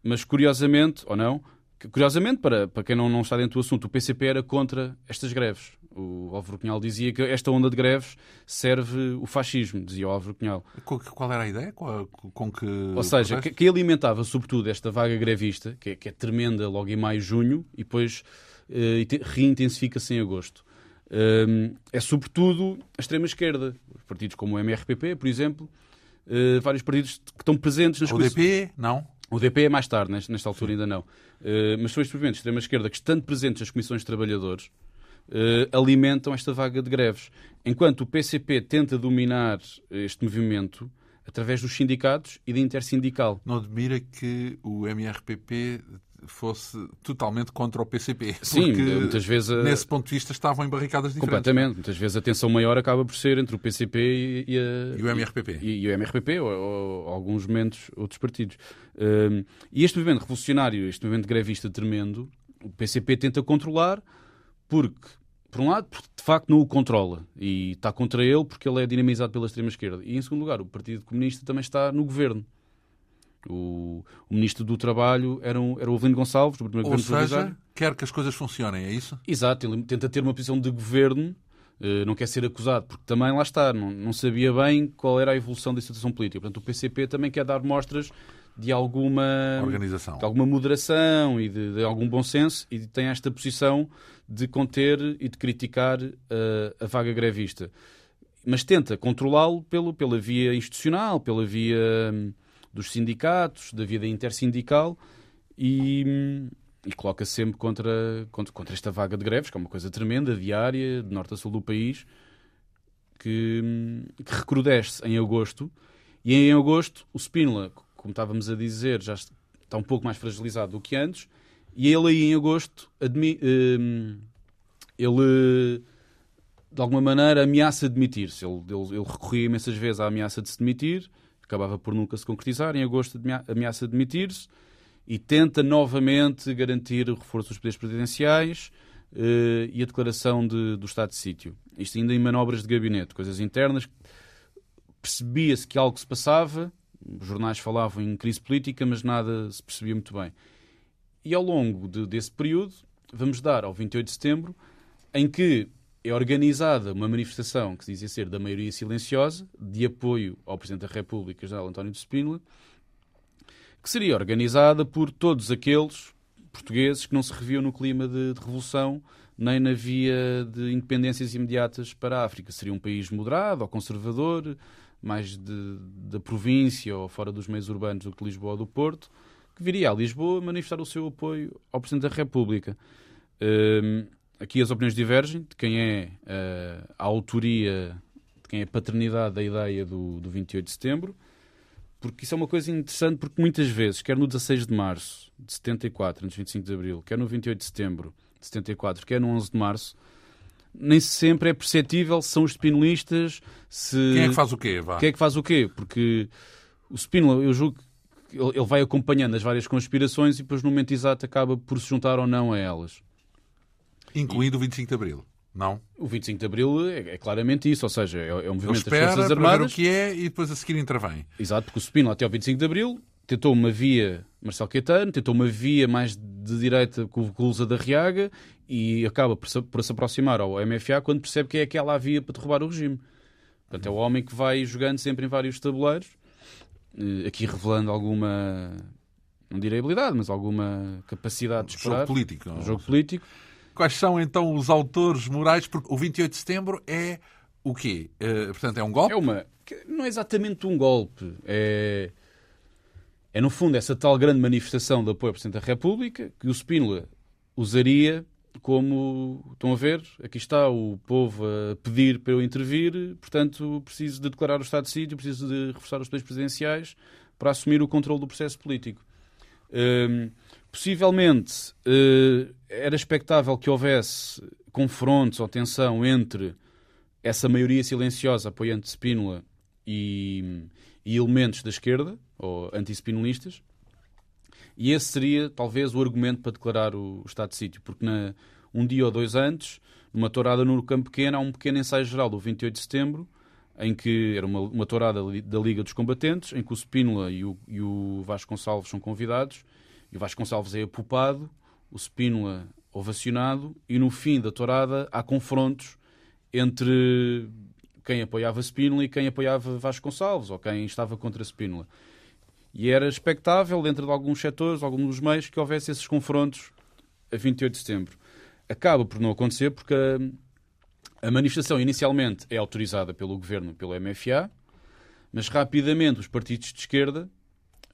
mas curiosamente, ou não, Curiosamente, para, para quem não, não está dentro do assunto, o PCP era contra estas greves. O Álvaro Cunhal dizia que esta onda de greves serve o fascismo, dizia o Álvaro Cunhal. Qual era a ideia? Com, com que. Ou seja, que, que, alimentava sobretudo esta vaga grevista, que é, que é tremenda logo em maio, junho, e depois uh, reintensifica-se em agosto. Um, é sobretudo a extrema-esquerda. Partidos como o MRPP, por exemplo, uh, vários partidos que estão presentes nas O DP, não? O DP é mais tarde, nesta altura Sim. ainda não. Uh, mas são estes movimentos de extrema-esquerda que, estando presentes nas comissões de trabalhadores, uh, alimentam esta vaga de greves. Enquanto o PCP tenta dominar este movimento através dos sindicatos e da intersindical. Não admira que o MRPP fosse totalmente contra o PCP. Sim, porque, muitas vezes. A... Nesse ponto de vista estavam em barricadas diferentes. Completamente. Muitas vezes a tensão maior acaba por ser entre o PCP e, a... e o MRPP. E, e o MRPP, ou, ou, ou, alguns momentos, outros partidos. Um, e este movimento revolucionário, este movimento grevista tremendo, o PCP tenta controlar porque por um lado, porque de facto não o controla e está contra ele porque ele é dinamizado pela extrema-esquerda. E em segundo lugar, o Partido Comunista também está no governo. O, o Ministro do Trabalho era, um, era o Avelino Gonçalves, do primeiro Ou governo seja, provisório. quer que as coisas funcionem, é isso? Exato, ele tenta ter uma posição de governo, eh, não quer ser acusado, porque também lá está, não, não sabia bem qual era a evolução da situação política. Portanto, o PCP também quer dar mostras de alguma organização, de alguma moderação e de, de, algum bom senso e tem esta posição de conter e de criticar uh, a vaga grevista. Mas tenta controlá-lo pela via institucional, pela via um, dos sindicatos, da vida intersindical e, e coloca sempre contra, contra, contra, esta vaga de greves, que é uma coisa tremenda, diária, de norte a sul do país, que, que recrudesce em agosto. E em agosto, o Spínola, como estávamos a dizer, já está um pouco mais fragilizado do que antes, e ele aí em agosto hum, ele de alguma maneira ameaça demitir-se. Ele, ele, ele, recorria imensas vezes à ameaça de se demitir, acabava por nunca se concretizar. Em agosto ameaça demitir-se e tenta novamente garantir o reforço dos poderes presidenciais uh, e a declaração de, do estado de sítio. Isto ainda em manobras de gabinete, coisas internas. Percebia-se que algo se passava, os jornais falavam em crise política, mas nada se percebia muito bem. E ao longo de, desse período, vamos dar ao 28 de setembro, em que é organizada uma manifestação que dizia ser da maioria silenciosa, de apoio ao Presidente da República, General António de Spínola, que seria organizada por todos aqueles portugueses que não se reviam no clima de, de revolução nem na via de independências imediatas para a África. Seria um país moderado ou conservador, mais de, da província ou fora dos meios urbanos do que Lisboa ou do Porto, que viria a Lisboa manifestar o seu apoio ao Presidente da República. Um, aqui as opiniões divergem de quem é uh, a autoria, de quem é a paternidade da ideia do, do 28 de setembro, porque isso é uma coisa interessante, porque muitas vezes, quer no 16 de março de 74, antes de 25 de abril, quer no 28 de setembro de 74, quer no 11 de março, nem sempre é perceptível se são os spinolistas, se... Quem é que faz o quê? Vá. Quem é que faz o quê? Porque o Spínola, eu julgo que ele vai acompanhando as várias conspirações e depois no momento exato acaba por se juntar ou não a elas. Incluindo e... o 25 de Abril. Não? O 25 de Abril é, é claramente isso, ou seja, é, é um movimento das Forças Armadas. o que é e depois a seguir intervém. Exato, porque o Spínola até ao 25 de Abril tentou uma via Marcelo Caetano, tentou uma via mais de direita com o Lusa da Riaga e acaba por se, por se aproximar ao MFA quando percebe que é aquela a via para derrubar o regime. Portanto, é o homem que vai jogando sempre em vários tabuleiros, eh, aqui revelando alguma, não direi habilidade, mas alguma capacidade de esperar. Jogo político. Um jogo político. Quais são então os autores morais? Porque o 28 de setembro é o quê? Uh, portanto, é um golpe? É uma. Não é exatamente um golpe. É. É, no fundo, essa tal grande manifestação de apoio ao Presidente da República que o Spínola usaria como. Estão a ver? Aqui está o povo a pedir para eu intervir, portanto, preciso de declarar o estado de sítio, preciso de reforçar os poderes presidenciais para assumir o controle do processo político. Hum, Possivelmente uh, era expectável que houvesse confrontos ou tensão entre essa maioria silenciosa apoiante Spínola e, e elementos da esquerda, ou anti-spinolistas, e esse seria talvez o argumento para declarar o, o estado de sítio, porque na, um dia ou dois antes, numa tourada no Campo Pequeno, há um pequeno ensaio geral do 28 de setembro, em que era uma, uma tourada da Liga dos Combatentes, em que o Spínola e o, e o Vasco Gonçalves são convidados, e o Vasconcelos é apupado, o Spínola ovacionado, e no fim da tourada há confrontos entre quem apoiava Spínola e quem apoiava Vasconcelos, ou quem estava contra Spínola. E era expectável, dentro de alguns setores, alguns meios, que houvesse esses confrontos a 28 de setembro. Acaba por não acontecer porque a, a manifestação inicialmente é autorizada pelo governo, pelo MFA, mas rapidamente os partidos de esquerda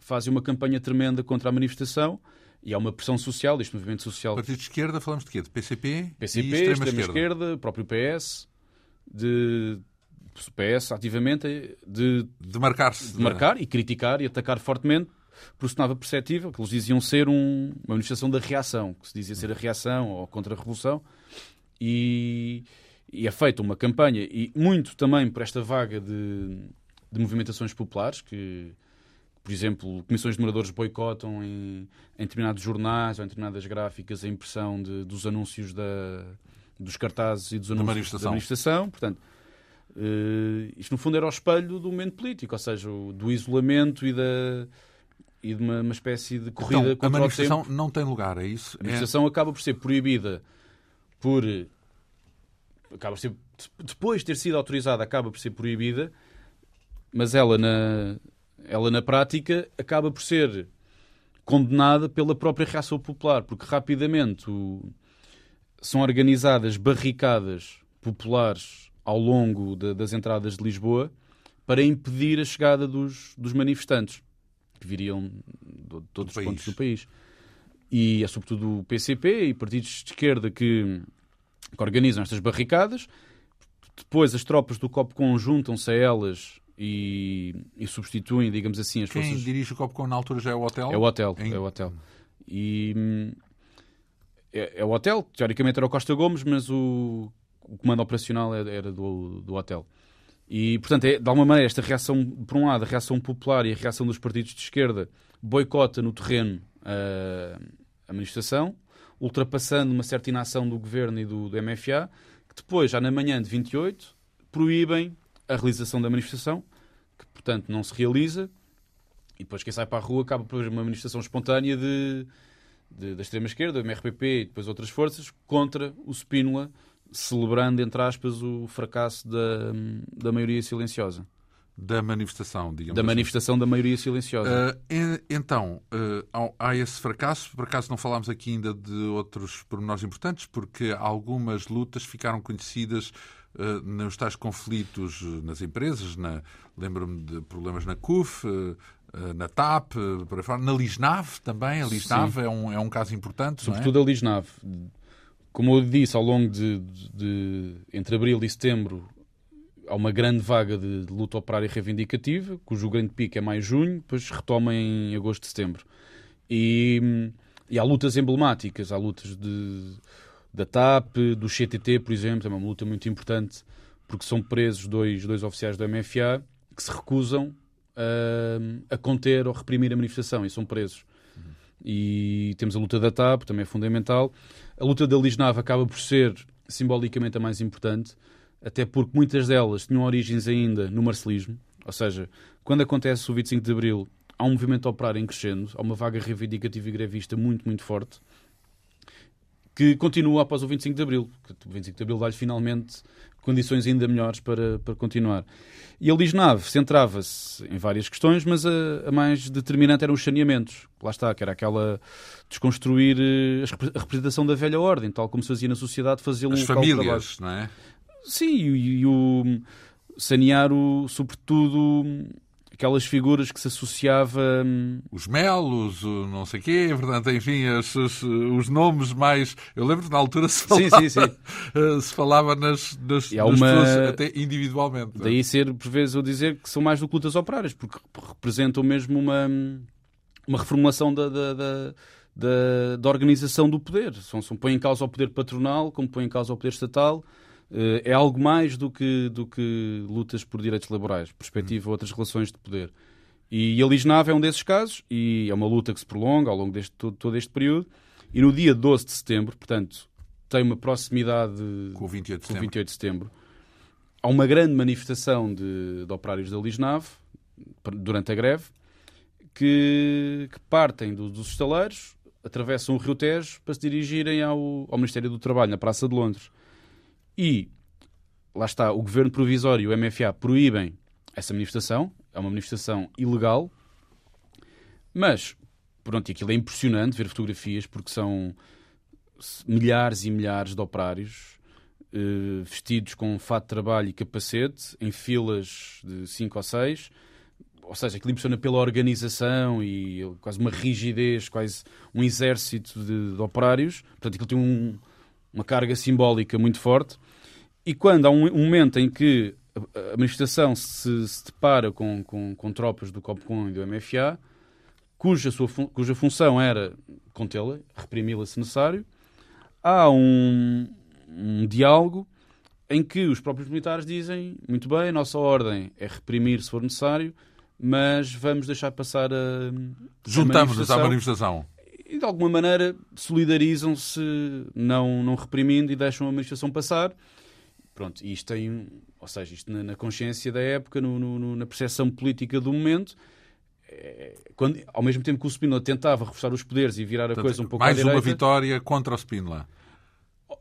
fazem uma campanha tremenda contra a manifestação e há uma pressão social, este movimento social. Partido de esquerda, falamos de quê? De PCP? PCP, e extrema, extrema esquerda. esquerda, próprio PS, de PS ativamente de, de marcar-se. De marcar e criticar e atacar fortemente processava perceptível, que eles diziam ser um, uma manifestação da reação, que se dizia ser a reação ou contra a revolução, e, e é feita uma campanha, e muito também por esta vaga de, de movimentações populares, que, por exemplo, comissões de moradores boicotam em, em determinados jornais ou em determinadas gráficas a impressão de, dos anúncios da, dos cartazes e dos anúncios da manifestação. Da manifestação. Portanto, Uh, isto, no fundo, era o espelho do momento político, ou seja, do isolamento e, da, e de uma, uma espécie de corrida então, contra a manifestação não tem lugar, é isso? A manifestação é... acaba por ser proibida por... Acaba por ser, depois de ter sido autorizada, acaba por ser proibida, mas ela na, ela na prática acaba por ser condenada pela própria reação popular, porque rapidamente o, são organizadas barricadas populares ao longo de, das entradas de Lisboa para impedir a chegada dos, dos manifestantes que viriam de todos os pontos do país. E é sobretudo o PCP e partidos de esquerda que, que organizam estas barricadas. Depois as tropas do COPCON juntam-se a elas e, e, substituem, digamos assim, as Quem forças... Quem dirige o COPCON na altura já é o hotel? É o hotel, em... é o hotel. E... É, é, o hotel, teoricamente era o Costa Gomes, mas o o comando operacional era do, do hotel. E, portanto, é, de alguma maneira, esta reação, por um lado, a reação popular e a reação dos partidos de esquerda boicota no terreno a, a manifestação, ultrapassando uma certa inação do governo e do, do MFA, que depois, já na manhã de 28, proíbem a realização da manifestação, que, portanto, não se realiza, e depois quem sai para a rua acaba por uma manifestação espontânea de, de da extrema-esquerda, do MRPP e depois outras forças, contra o Spínola, celebrando, entre aspas, o fracasso da, da maioria silenciosa. Da manifestação, digamos Da assim. manifestação da maioria silenciosa. Uh, então, uh, há esse fracasso. Por acaso não falámos aqui ainda de outros pormenores importantes, porque algumas lutas ficaram conhecidas nos tais conflitos nas empresas. Na, Lembro-me de problemas na CUF, na TAP, por aí fora. na Lisnave também. A Lisnave é um, é um caso importante. Sobretudo é? a Lisnave como eu disse, ao longo de, de, entre abril e setembro há uma grande vaga de, de luta operária reivindicativa, cujo grande pico é mais junho, depois retoma em agosto e setembro. E, e há lutas emblemáticas, há lutas de, da TAP, do CTT, por exemplo, é uma luta muito importante, porque são presos dois, dois oficiais do MFA que se recusam a, a conter ou reprimir a manifestação e são presos. E temos a luta da TAP, também é fundamental. A luta da Lisnave acaba por ser simbolicamente a mais importante, até porque muitas delas tinham origens ainda no marcelismo, ou seja, quando acontece o 25 de Abril, há um movimento operário em crescendo, há uma vaga reivindicativa e grevista muito, muito forte, que continua após o 25 de Abril. O 25 de Abril dá-lhe finalmente condições ainda melhores para, para continuar. E a Lisnave centrava-se em várias questões, mas a, a, mais determinante eram os saneamentos. Lá está, que era aquela desconstruir eh, a representação da velha ordem, tal como se fazia na sociedade, um As famílias, não é? Sim, e, e o sanear, o, sobretudo, aquelas figuras que se associava... Hum, os melos, o não sei quê, portanto, enfim, os, os, os nomes mais... Eu lembro que na altura se falava, sim, sim, sim. Se falava nas, nas, nas uma... pessoas até individualmente. Daí ser, por vezes, eu dizer que são mais do que lutas operárias, porque representam mesmo uma, uma reformulação da, da, da da, da, organização do poder. São, são, põem em causa o poder patronal, como põem em causa o poder estatal, é algo mais do que, do que lutas por direitos laborais, perspectiva uhum. outras relações de poder. E a Lisnave é um desses casos, e é uma luta que se prolonga ao longo de todo, todo este período. E no dia 12 de setembro, portanto, tem uma proximidade com o 28 de, setembro. 28 de setembro. Há uma grande manifestação de, de operários da Lisnave durante a greve que, que partem do, dos estaleiros, atravessam o Rio Tejo para se dirigirem ao, ao Ministério do Trabalho, na Praça de Londres. E lá está, o governo provisório e o MFA proíbem essa manifestação, é uma manifestação ilegal, mas pronto, aquilo é impressionante ver fotografias porque são milhares e milhares de operários eh, vestidos com fato de trabalho e capacete em filas de 5 ou 6 ou seja, aquilo impressiona pela organização e quase uma rigidez, quase um exército de, de operários. Portanto, aquilo tem um, uma carga simbólica muito forte. E quando há um, um momento em que a manifestação se, se depara com, com, com, tropas do COPCON e do MFA, cuja, sua, cuja função era contê-la, reprimi-la se necessário. Há um, um diálogo em que os próprios militares dizem muito bem, a nossa ordem é reprimir se for necessário, mas vamos deixar passar a. Juntamos-nos à manifestação. E de alguma maneira solidarizam-se, não, não reprimindo e deixam a manifestação passar. Pronto, isto tem. Ou seja, isto na, na consciência da época, no, no, na percepção política do momento. É, quando, ao mesmo tempo que o Spínola tentava reforçar os poderes e virar a Portanto, coisa um pouco mais à direita, uma vitória contra o Spínola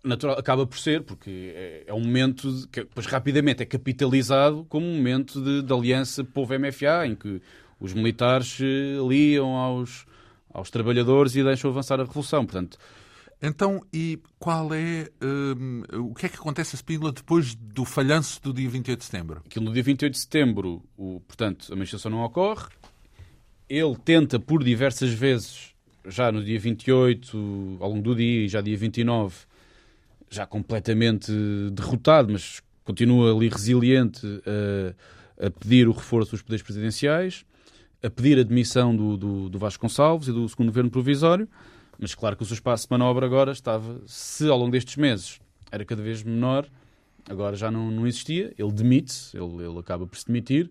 natural, acaba por ser, porque é, é um momento de, que depois rapidamente é capitalizado como um momento de, de aliança povo-MFA, em que os militares aliam aos, aos trabalhadores e deixam avançar a revolução. Portanto, então, e qual é. Um, o que é que acontece a Spínola depois do falhanço do dia 28 de setembro? Aquilo no dia 28 de setembro, o, portanto, a manifestação não ocorre. Ele tenta por diversas vezes, já no dia 28, ao longo do dia, e já dia 29, já completamente derrotado, mas continua ali resiliente a, a pedir o reforço dos poderes presidenciais, a pedir a demissão do, do, do Vasconcelos e do segundo governo provisório, mas claro que o seu espaço de manobra agora estava, se ao longo destes meses era cada vez menor, agora já não, não existia, ele demite-se, ele, ele acaba por se demitir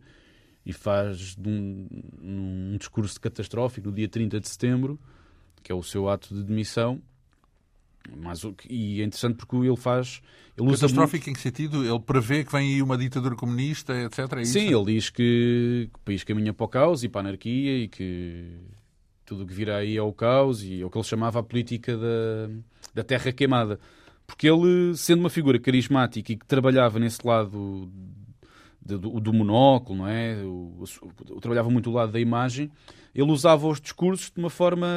e faz um, um discurso catastrófico no dia 30 de setembro, que é o seu ato de demissão, mas, e é interessante porque ele faz. Ele Catastrófico muito... em que sentido? Ele prevê que vem aí uma ditadura comunista, etc. É Sim, ele diz que, que o país caminha para o caos e para a anarquia e que tudo o que virá aí é o caos e é o que ele chamava a política da, da terra queimada. Porque ele, sendo uma figura carismática e que trabalhava nesse lado do, do, do monóculo, não é? O, o, trabalhava muito o lado da imagem, ele usava os discursos de uma forma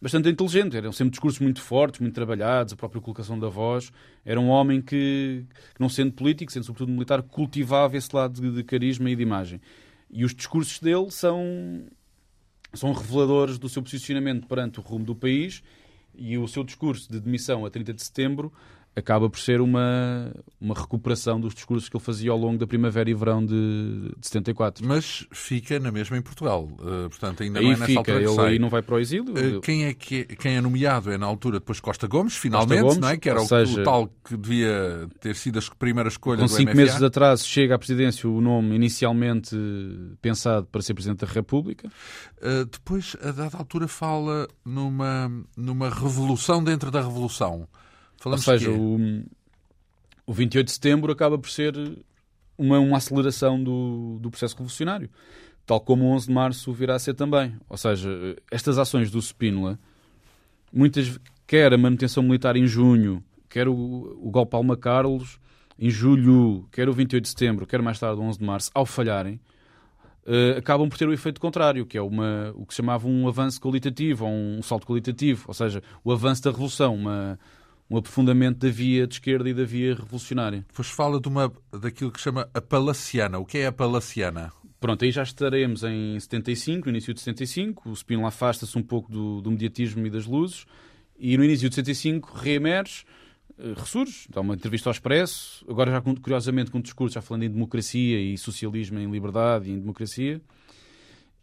bastante inteligente. Eram sempre discursos muito fortes, muito trabalhados, a própria colocação da voz. Era um homem que não sendo político, sendo sobretudo militar, cultivava esse lado de, de, carisma e de imagem. E os discursos dele são, são reveladores do seu posicionamento perante o rumo do país e o seu discurso de demissão a 30 de setembro acaba por ser uma, uma recuperação dos discursos que ele fazia ao longo da primavera e verão de, de 74. Mas fica na mesma em Portugal, uh, portanto ainda aí não é nessa fica, altura ele sai. aí não vai para o exílio. Uh, quem, é que, quem é nomeado é na altura depois Costa Gomes, finalmente, Costa Gomes, não é? que era o, seja, o, tal que devia ter sido a primeira escolha com do cinco MFA. meses de atraso chega à presidência o nome inicialmente pensado para ser Presidente da República. Uh, depois, a dada altura, fala numa, numa revolução dentro da revolução. Falamos Ou seja, o, o 28 de setembro acaba por ser uma, uma aceleração do, do processo revolucionário, tal como o 11 de março virá a ser também. Ou seja, estas ações do Spínola, muitas, quer a manutenção militar em junho, quer o, o golpe Alma Carlos em julho, quer o 28 de setembro, quer mais tarde o 11 de março, ao falharem, uh, acabam por ter o efeito contrário, que é uma, o que se chamava um avanço qualitativo, ou um salto qualitativo, ou seja, o avanço da revolução, uma, um aprofundamento da via de esquerda e da via revolucionária. Depois fala de uma, daquilo que chama a palaciana. O que é a palaciana? Pronto, aí já estaremos em 75, no início de 75. O Spínola afasta-se um pouco do, do, mediatismo e das luzes. E no início de 75 reemerge, uh, ressurge, dá uma entrevista ao Expresso, agora já curiosamente com um discurso já falando em democracia e socialismo em liberdade e em democracia.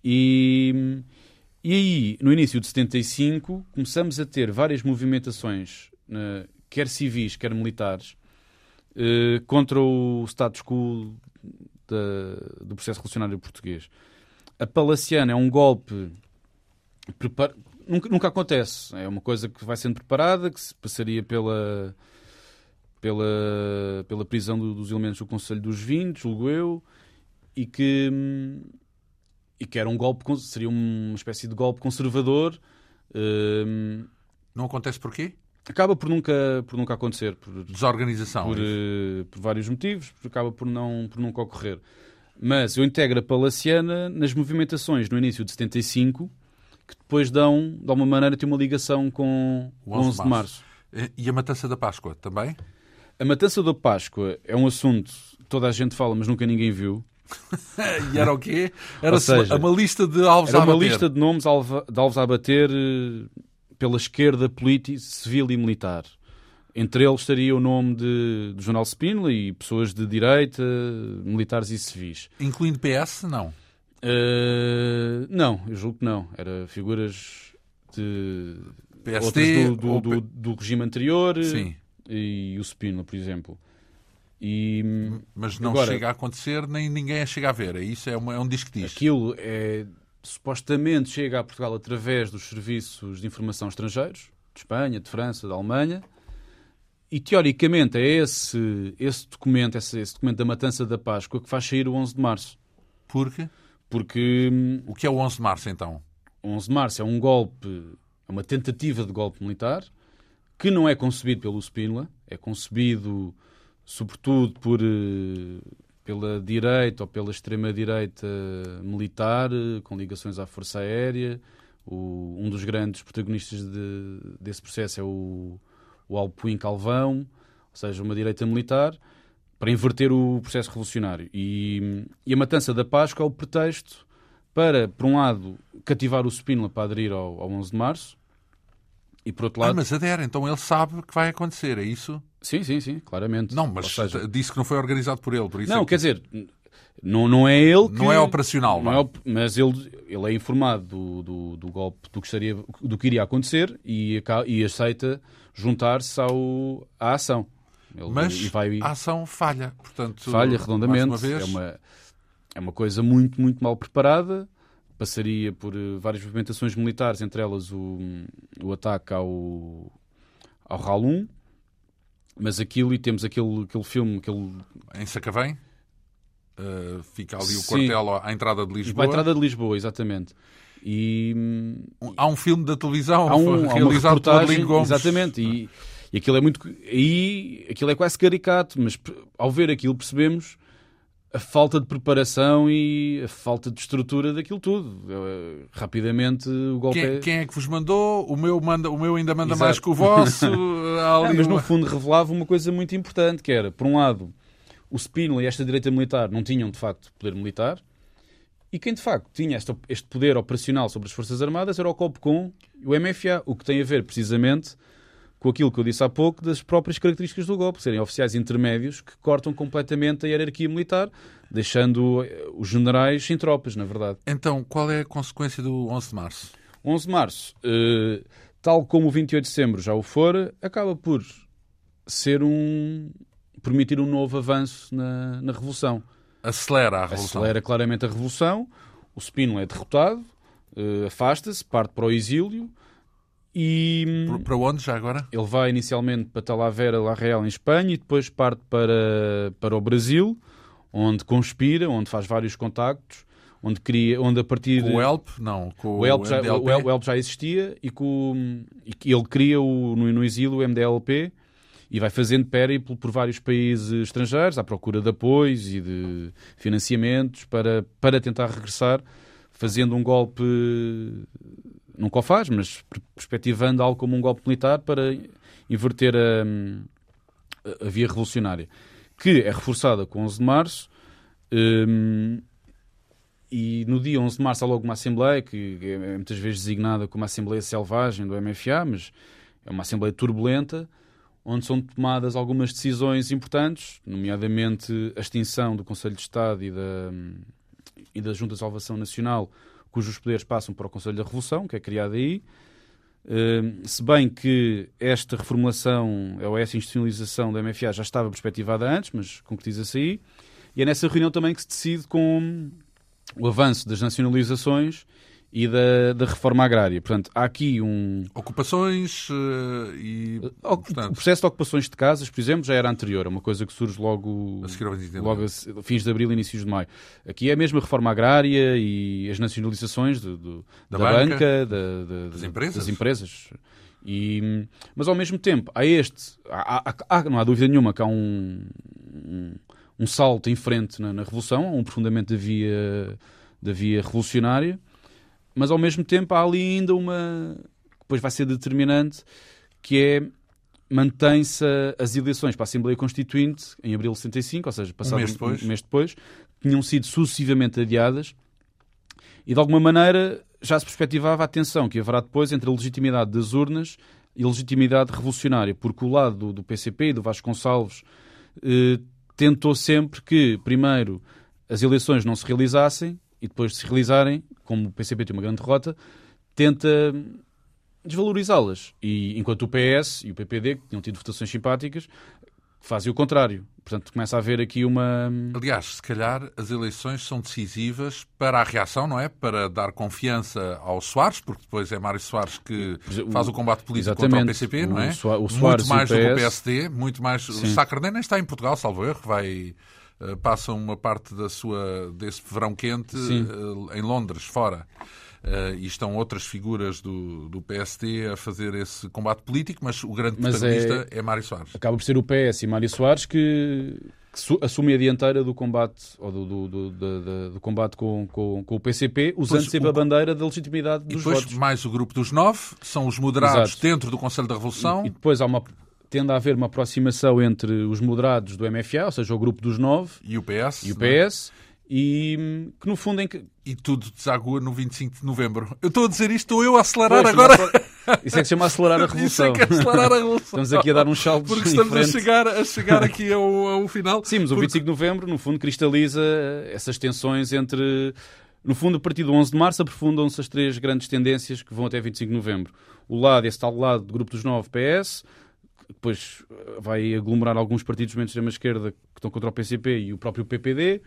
E, e aí, no início de 75, começamos a ter várias movimentações quer civis, quer militares, uh, contra o status quo do processo revolucionário português. A Palaciana é um golpe. Prepar... Nunca, nunca acontece. É uma coisa que vai sendo preparada, que se passaria pela, pela, pela prisão do, dos elementos do Conselho dos Vintes, julgo eu, e que, e que era um golpe, seria uma espécie de golpe conservador. Uh... Não acontece porquê? Acaba por nunca, por nunca acontecer. Por, Desorganização. Por, uh, por vários motivos, acaba por, não, por nunca ocorrer. Mas eu integro a Palaciana nas movimentações no início de 75, que depois dão, de alguma maneira, tem uma ligação com o 11, 11 de março. E a Matança da Páscoa também? A Matança da Páscoa é um assunto que toda a gente fala, mas nunca ninguém viu. e era o quê? Era seja, uma lista de alvos a bater. Era uma lista de nomes de alvos a bater eh, pela esquerda política, civil e militar. Entre eles estaria o nome de, do Jornal Spínola e pessoas de direita, militares e civis. Incluindo PS, não? Uh, não, eu julgo que não. Era figuras de PSD outras do, do, ou do, do regime anterior Sim. e o Spínola, por exemplo. E Mas não Agora- chega a acontecer, nem ninguém a chega a ver. É isso, é, uma- é um disco diz. aquilo é, supostamente chega a Portugal através dos serviços de informação estrangeiros, de Espanha, de França, da Alemanha, e teoricamente é esse, esse documento, esse, esse documento da Matança da Páscoa que faz sair o 11 de Março. Porque Porque o que é o 11 de março, então? 11 de Março é um golpe, é uma tentativa de golpe militar, que não é concebido pelo Spínola, é concebido sobretudo por, eh, pela direita ou pela extrema-direita militar, com ligações à Força Aérea. O- um dos grandes protagonistas de- desse processo é o, o Alpuim Calvão, ou seja, uma direita militar, para inverter o processo revolucionário. E, e a matança da Páscoa é o pretexto para, por um lado, cativar o Spínola para aderir ao, ao 11 de Março, e por outro Ah, lado... mas adere, então ele sabe que vai acontecer, é isso? Sim, sim, sim, claramente. Não, mas seja, disse que não foi organizado por ele, por isso não, é que quer dizer, não, não é ele que... não é operacional. Não vá. é op- mas ele, ele é informado do, do, do golpe, do que, estaria, do que iria acontecer e, e aceita juntar-se ao, à ação. Ele, Mas vai, a ação falha, portanto, falha redondamente. uma vez, É, uma, é uma coisa muito, muito mal preparada. Passaria por eh, várias movimentações militares, entre elas o, o ataque ao, ao Ralum. Mas aquilo, e temos aquele, aquele filme, aquele, em Sacavém, uh, fica ali o Sim. quartel à entrada de Lisboa. entrada de Lisboa, exatamente. E Há um filme da televisão há, um, há uma realizado por Gomes. exatamente, e, e aquilo é muito, aí aquilo é quase caricato, mas ao ver aquilo percebemos a falta de preparação e a falta de estrutura daquilo tudo. Eh, Rapidamente o golpe Quem, é... quem é que vos mandou? O meu, manda, o meu ainda manda Exato. mais que o vosso. Ali mas no fundo revelava uma coisa muito importante, que era, por um lado, o Spínola e esta direita militar não tinham, de facto, poder militar, e quem, de facto, tinha esta- este poder operacional sobre as Forças Armadas era o COPCOM e o MFA, o que tem a ver, precisamente, com aquilo que eu disse há pouco, das próprias características do golpe, serem oficiais intermédios que cortam completamente a hierarquia militar, deixando eh, os generais sem tropas, na verdade. Então, qual é a consequência do 11 de março? 11 de março, eh, tal como o 28 de setembro já o for, acaba por ser um. permitir um novo avanço na, na Revolução. Acelera a revolução. Acelera claramente a Revolução, o Spínola é derrotado, eh, afasta-se, parte para o exílio e. Para onde já agora? Ele vai inicialmente para Talavera, La Real, em Espanha, e depois parte para, para o Brasil, onde conspira, onde faz vários contactos, onde, cria, onde a partir Com o ELP? Não, com o ELP, já, o ELP- o ELP já existia e, com, e ele cria o, no, no exílio o MDLP e vai fazendo périplo por vários países estrangeiros à procura de apoios e de financiamentos para, para tentar regressar, fazendo um golpe, nunca o faz, mas per- perspectivando algo como um golpe militar para inverter a, a via revolucionária, que é reforçada com 11 de março. hum, e no dia 11 de março há logo uma Assembleia, que é muitas vezes designada como a Assembleia Selvagem do MFA, mas é uma Assembleia turbulenta, onde são tomadas algumas decisões importantes, nomeadamente a extinção do Conselho de Estado e da, e da Junta de Salvação Nacional, cujos poderes passam para o Conselho da Revolução, que é criado aí. Uh, se bem que esta reformulação ou essa institucionalização da MFA já estava perspectivada antes, mas concretiza-se aí. E é nessa reunião também que se decide com o avanço das nacionalizações e da, da reforma agrária. Portanto, há aqui um. Ocupações eh, e, O portanto, processo de ocupações de casas, por exemplo, já era anterior, é uma coisa que surge logo, a seguir ao 25 de logo abril. a fins de abril, inícios de maio. Aqui é a reforma agrária e as nacionalizações do- do- Da da, banca, banca, da- da- das empresas. das empresas. E, mas ao mesmo tempo, há este, há, há- não há dúvida nenhuma que há um, um, um salto em frente na, na Revolução, um aprofundamento da via, da via revolucionária, mas ao mesmo tempo há ali ainda uma. que depois vai ser determinante, que é. mantém-se as eleições para a Assembleia Constituinte em abril de 65, ou seja, passado mês depois. um mês depois, tinham sido sucessivamente adiadas e de alguma maneira já se perspectivava a tensão que haverá depois entre a legitimidade das urnas e a legitimidade revolucionária, porque o lado do, do PCP e do Vasconcelos eh, tentou sempre que, primeiro, as eleições não se realizassem e depois de se realizarem, como o PCP tem uma grande derrota, tenta desvalorizá-las. E enquanto o PS e o PPD, que tinham tido votações simpáticas, fazem o contrário. Portanto, começa a haver aqui uma. Aliás, se calhar as eleições são decisivas para a reação, não é? Para dar confiança ao Soares, porque depois é Mário Soares que faz o combate político Exatamente. contra o PCP, não é? O Soa- o Soares muito mais o do que o PS. PSD, muito mais. O Sá Carneiro nem está em Portugal, salvo erro, vai. Eh, Passa uma parte da sua, desse verão quente eh, em Londres, fora. Eh, e estão outras figuras do, do PSD a fazer esse combate político, mas o grande Mas protagonista é, Mário Soares. Acaba por ser o PS e Mário Soares que, que su- assume a dianteira do combate, ou do, do, do, do- do- combate com, com, com o PCP, usando Pois, sempre o- a bandeira da legitimidade E dos depois votos. mais o grupo dos nove, são os moderados Exato. dentro do Conselho da Revolução. E depois há uma, tende a haver uma aproximação entre os moderados do MFA, ou seja, o grupo dos nove, E o PS. e o é? PS, e hum, que no fundo em que. E tudo desagua no 25 de novembro. Eu estou a dizer isto, estou eu a acelerar Pois, agora. Isso é que se chama acelerar a Isso revolução. é que é acelerar a revolução. Estamos aqui a dar uns saltos Porque estamos a chegar, a chegar aqui ao, ao final. Sim, mas o Porque- 25 de novembro, no fundo, cristaliza essas tensões entre. No fundo, a partir do 11 de março, aprofundam-se as três grandes tendências que vão até 25 de novembro. O lado, esse tal lado do grupo dos nove PS, que depois eh, vai aglomerar alguns partidos menos de extrema-esquerda que estão contra o PCP e o próprio PPD.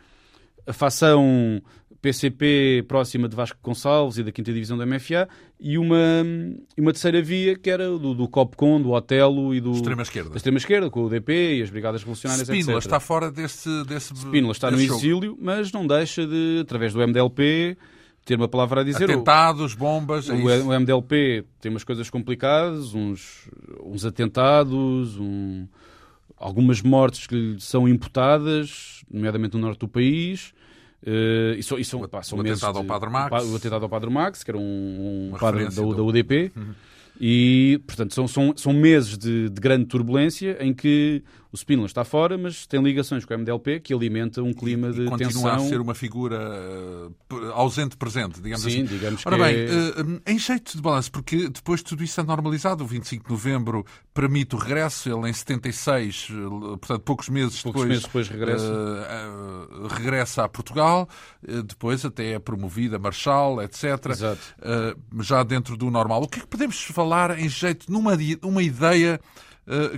A facção PCP próxima de Vasco Gonçalves e da 5 Divisão do MFA. E uma, uma terceira via, que era do, do Copcon, do Otelo e do. Extrema-esquerda. Da extrema-esquerda, com o UDP e as Brigadas Revolucionárias, Spínola etc. está fora desse. desse Spínola está no desse jogo. exílio, mas não deixa de, através do MDLP, ter uma palavra a dizer. Atentados, bombas. é o, isso. o MDLP tem umas coisas complicadas, uns, uns atentados, um- algumas mortes que lhe são imputadas, nomeadamente no norte do país. eh, e são, e são, O- pá, são o atentado ao de- Padre Max. o O atentado ao Padre Max, que era um, um padre da, da UDP. E, portanto, são, são, são meses de, de grande turbulência em que o Spínola está fora, mas tem ligações com o MDLP que alimenta um clima E de continua tensão. a ser uma figura eh, p- ausente presente, digamos Sim, assim. digamos Ora que bem, é- eh, em jeito de balanço, porque depois tudo isso é normalizado, o 25 de novembro permite o regresso, ele em 76, eh, portanto poucos meses Poucos depois, meses depois regressa. eh, eh, regressa a Portugal, eh, depois até é promovida Marshal, etc. Exato. já dentro do normal. O que é que podemos falar em jeito, numa uma ideia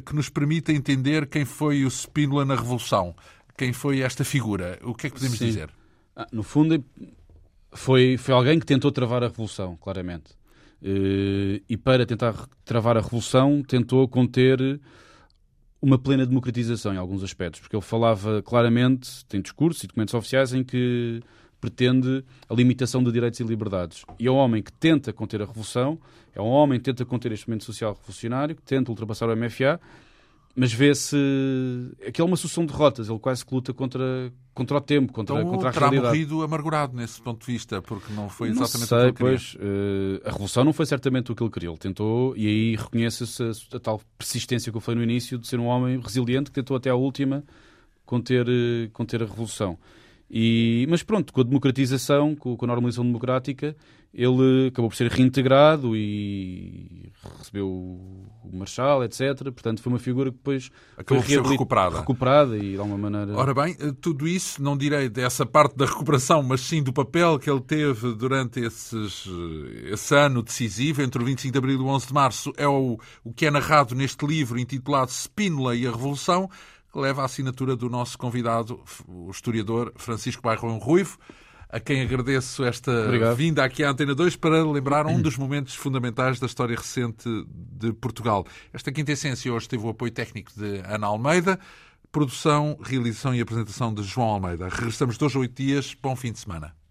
que nos permita entender quem foi o Spínola na Revolução? Quem foi esta figura? O que é que podemos Sim. dizer? Ah, no fundo, foi, foi alguém que tentou travar a revolução, claramente. Eh, e para tentar travar a revolução, tentou conter uma plena democratização em alguns aspectos, porque ele falava claramente, tem discursos e documentos oficiais em que pretende a limitação de direitos e liberdades. E é um homem que tenta conter a revolução, é um homem que tenta conter este movimento social revolucionário, que tenta ultrapassar o MFA, mas vê-se. Aquilo é uma sucessão de derrotas, ele quase que luta contra, contra o tempo, contra, Então contra a terá realidade. morrido amargurado nesse ponto de vista, porque não foi Não exatamente sei, o que ele queria. pois, eh, a revolução não foi certamente o que ele queria. Ele tentou, e aí reconhece-se a, a tal persistência que eu falei no início, de ser um homem resiliente que tentou até à última conter, eh, conter a revolução. E, mas pronto, com a democratização, com, com a normalização democrática, ele acabou por ser reintegrado e recebeu o Marshal, etc. Portanto, foi uma figura que depois Acabou por ser recuperada. recuperada e de alguma maneira. Ora bem, eh, tudo isso, não direi dessa parte da recuperação, mas sim do papel que ele teve durante esses, eh, esse ano decisivo, entre o 25 de abril e o 11 de março, é o, o que é narrado neste livro intitulado Spínola e a Revolução, leva a assinatura do nosso convidado, o historiador Francisco Bairro Ruivo, a quem agradeço esta Obrigado. vinda aqui à Antena 2 para lembrar um dos momentos fundamentais da história recente de Portugal. Esta quinta essência hoje teve o apoio técnico de Ana Almeida, produção, realização e apresentação de João Almeida. Regressamos dois a oito dias. Bom fim de semana.